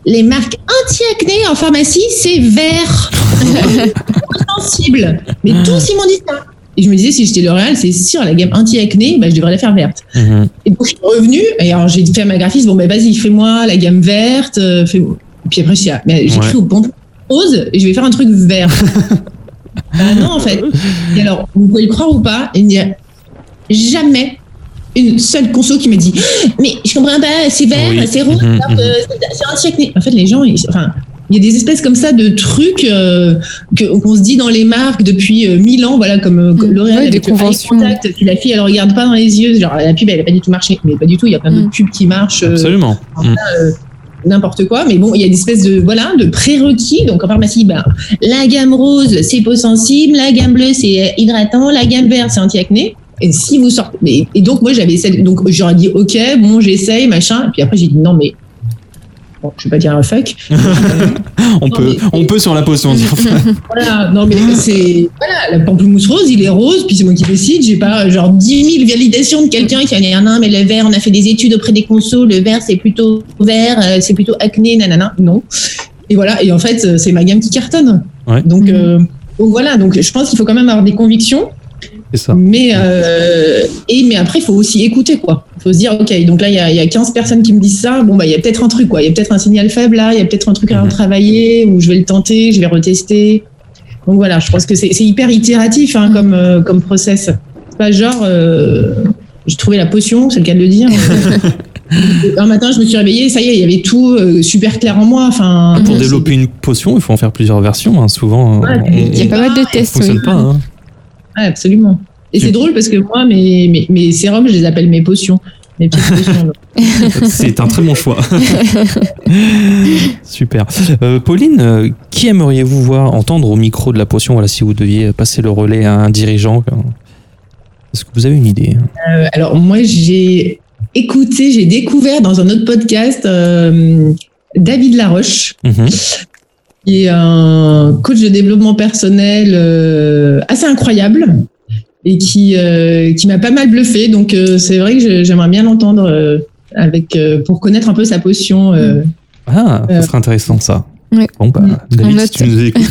les marques anti-acné en pharmacie, c'est vert. *laughs* *laughs* sensible. Mais tous, ils m'ont dit ça. Et je me disais, si j'étais L'Oréal, c'est sûr, la gamme anti-acné, bah, je devrais la faire verte. Mhm. Et donc, je suis revenue, et alors j'ai fait à ma graphiste, bon, ben vas-y, fais-moi la gamme verte. euh, fais- Et puis après, ah, mais j'ai Ouais. cru au bon rose, et je vais faire un truc vert. *laughs* ah non, en fait. Et alors, vous pouvez le croire ou pas, il n'y a jamais une seule conso qui me dit Mais je comprends pas, c'est vert, Oui. c'est rouge, Mhm, c'est- c'est anti-acné. En fait, les gens, ils- enfin. Il y a des espèces comme ça de trucs euh, qu'on se dit dans les marques depuis euh, mille ans, voilà, comme, euh, comme Mm. L'Oréal Ouais, des conventions. contact, puis la fille elle regarde pas dans les yeux, genre la pub elle a pas du tout marché, mais pas du tout, il y a plein Mm. d'autres pubs qui marchent, euh, Absolument. N'importe quoi, mais bon, il y a des espèces de voilà de prérequis. Donc en pharmacie, ben, la gamme rose c'est peau sensible, la gamme bleue c'est hydratant, la gamme verte c'est anti-acné. Et si vous sortez, et, et donc moi j'avais celle, donc j'aurais dit ok, bon j'essaye machin, et puis après j'ai dit non mais bon, je vais pas dire un fuck. *laughs* On Non, peut, mais- on peut sur la potion dire. *laughs* Voilà, non mais c'est voilà, la pamplemousse rose, il est rose, puis c'est moi qui décide. J'ai pas genre 10 000 validations de quelqu'un qui a dit ah non mais le vert, on a fait des études auprès des consos, le vert c'est plutôt vert, euh, c'est plutôt acné, nanana. Non. Et voilà, et en fait euh, c'est ma gamme qui cartonne. Ouais. Donc, Mhm. euh, donc voilà, donc je pense qu'il faut quand même avoir des convictions, ça. mais euh, et mais après il faut aussi écouter quoi. Il faut se dire ok, donc là il y a, il y a 15 personnes qui me disent ça, bon bah il y a peut-être un truc quoi, il y a peut-être un signal faible là, il y a peut-être un truc à Mhm. retravailler ou je vais le tenter, je vais retester. Donc voilà, je pense que c'est hyper itératif hein, comme euh, comme process. C'est pas genre euh, j'ai trouvé la potion, c'est le cas de le dire. *laughs* un matin je me suis réveillée, ça y est, il y avait tout euh, super clair en moi. Enfin Pour développer une potion, il faut en faire plusieurs versions. hein. Souvent, Ouais, on- il y a pas mal de ça tests, oui. fonctionne pas. hein. Ouais, absolument. Et c'est drôle parce que moi, mes, mes, mes sérums, je les appelle mes potions. Mes petites *laughs* potions. C'est un très bon choix. *laughs* Super. Euh, Pauline, euh, qui aimeriez-vous voir entendre au micro de la potion? Voilà, si vous deviez passer le relais à un dirigeant euh, Est-ce que vous avez une idée? Euh, alors, moi, j'ai écouté, j'ai découvert dans un autre podcast David Laroche, Mhm. Qui est un coach de développement personnel euh, assez incroyable et qui, euh, qui m'a pas mal bluffé. Donc, euh, c'est vrai que je- j'aimerais bien l'entendre euh, avec, euh, pour connaître un peu sa potion. euh. Ah, ça Euh, serait intéressant ça. Ouais. Bon, bah, Mm. David, si tu nous écoutes.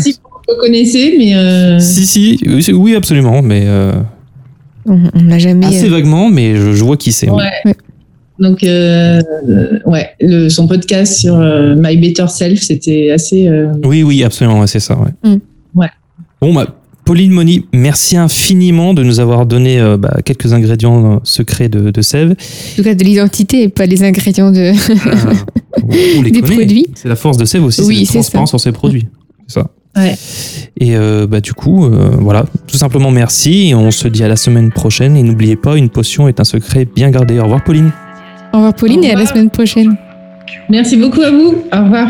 si *laughs* vous le connaissez, mais. euh, si, si, oui, absolument, mais euh, On, on l'a jamais. assez euh, vaguement, mais je, je vois qui c'est. Ouais. Donc, euh, euh, ouais, le, son podcast sur euh, My Better Self, c'était assez. euh, Oui, oui, absolument, ouais, c'est ça. Ouais. Mm. Ouais. Bon, bah, Pauline Moni, merci infiniment de nous avoir donné euh, bah, quelques ingrédients secrets de, de sève. En tout cas, de l'identité et pas les ingrédients de. On *laughs* les Des connaît. produits. C'est la force de sève aussi, Oui, c'est la transparence sur ses produits. C'est ça. Ouais. Et euh, bah, du coup, euh, voilà, tout simplement merci. Et on se dit à la semaine prochaine. Et n'oubliez pas, une potion est un secret bien gardé. Au revoir, Pauline. Au revoir, Pauline, Au et à la semaine prochaine. Merci beaucoup à vous. Au revoir.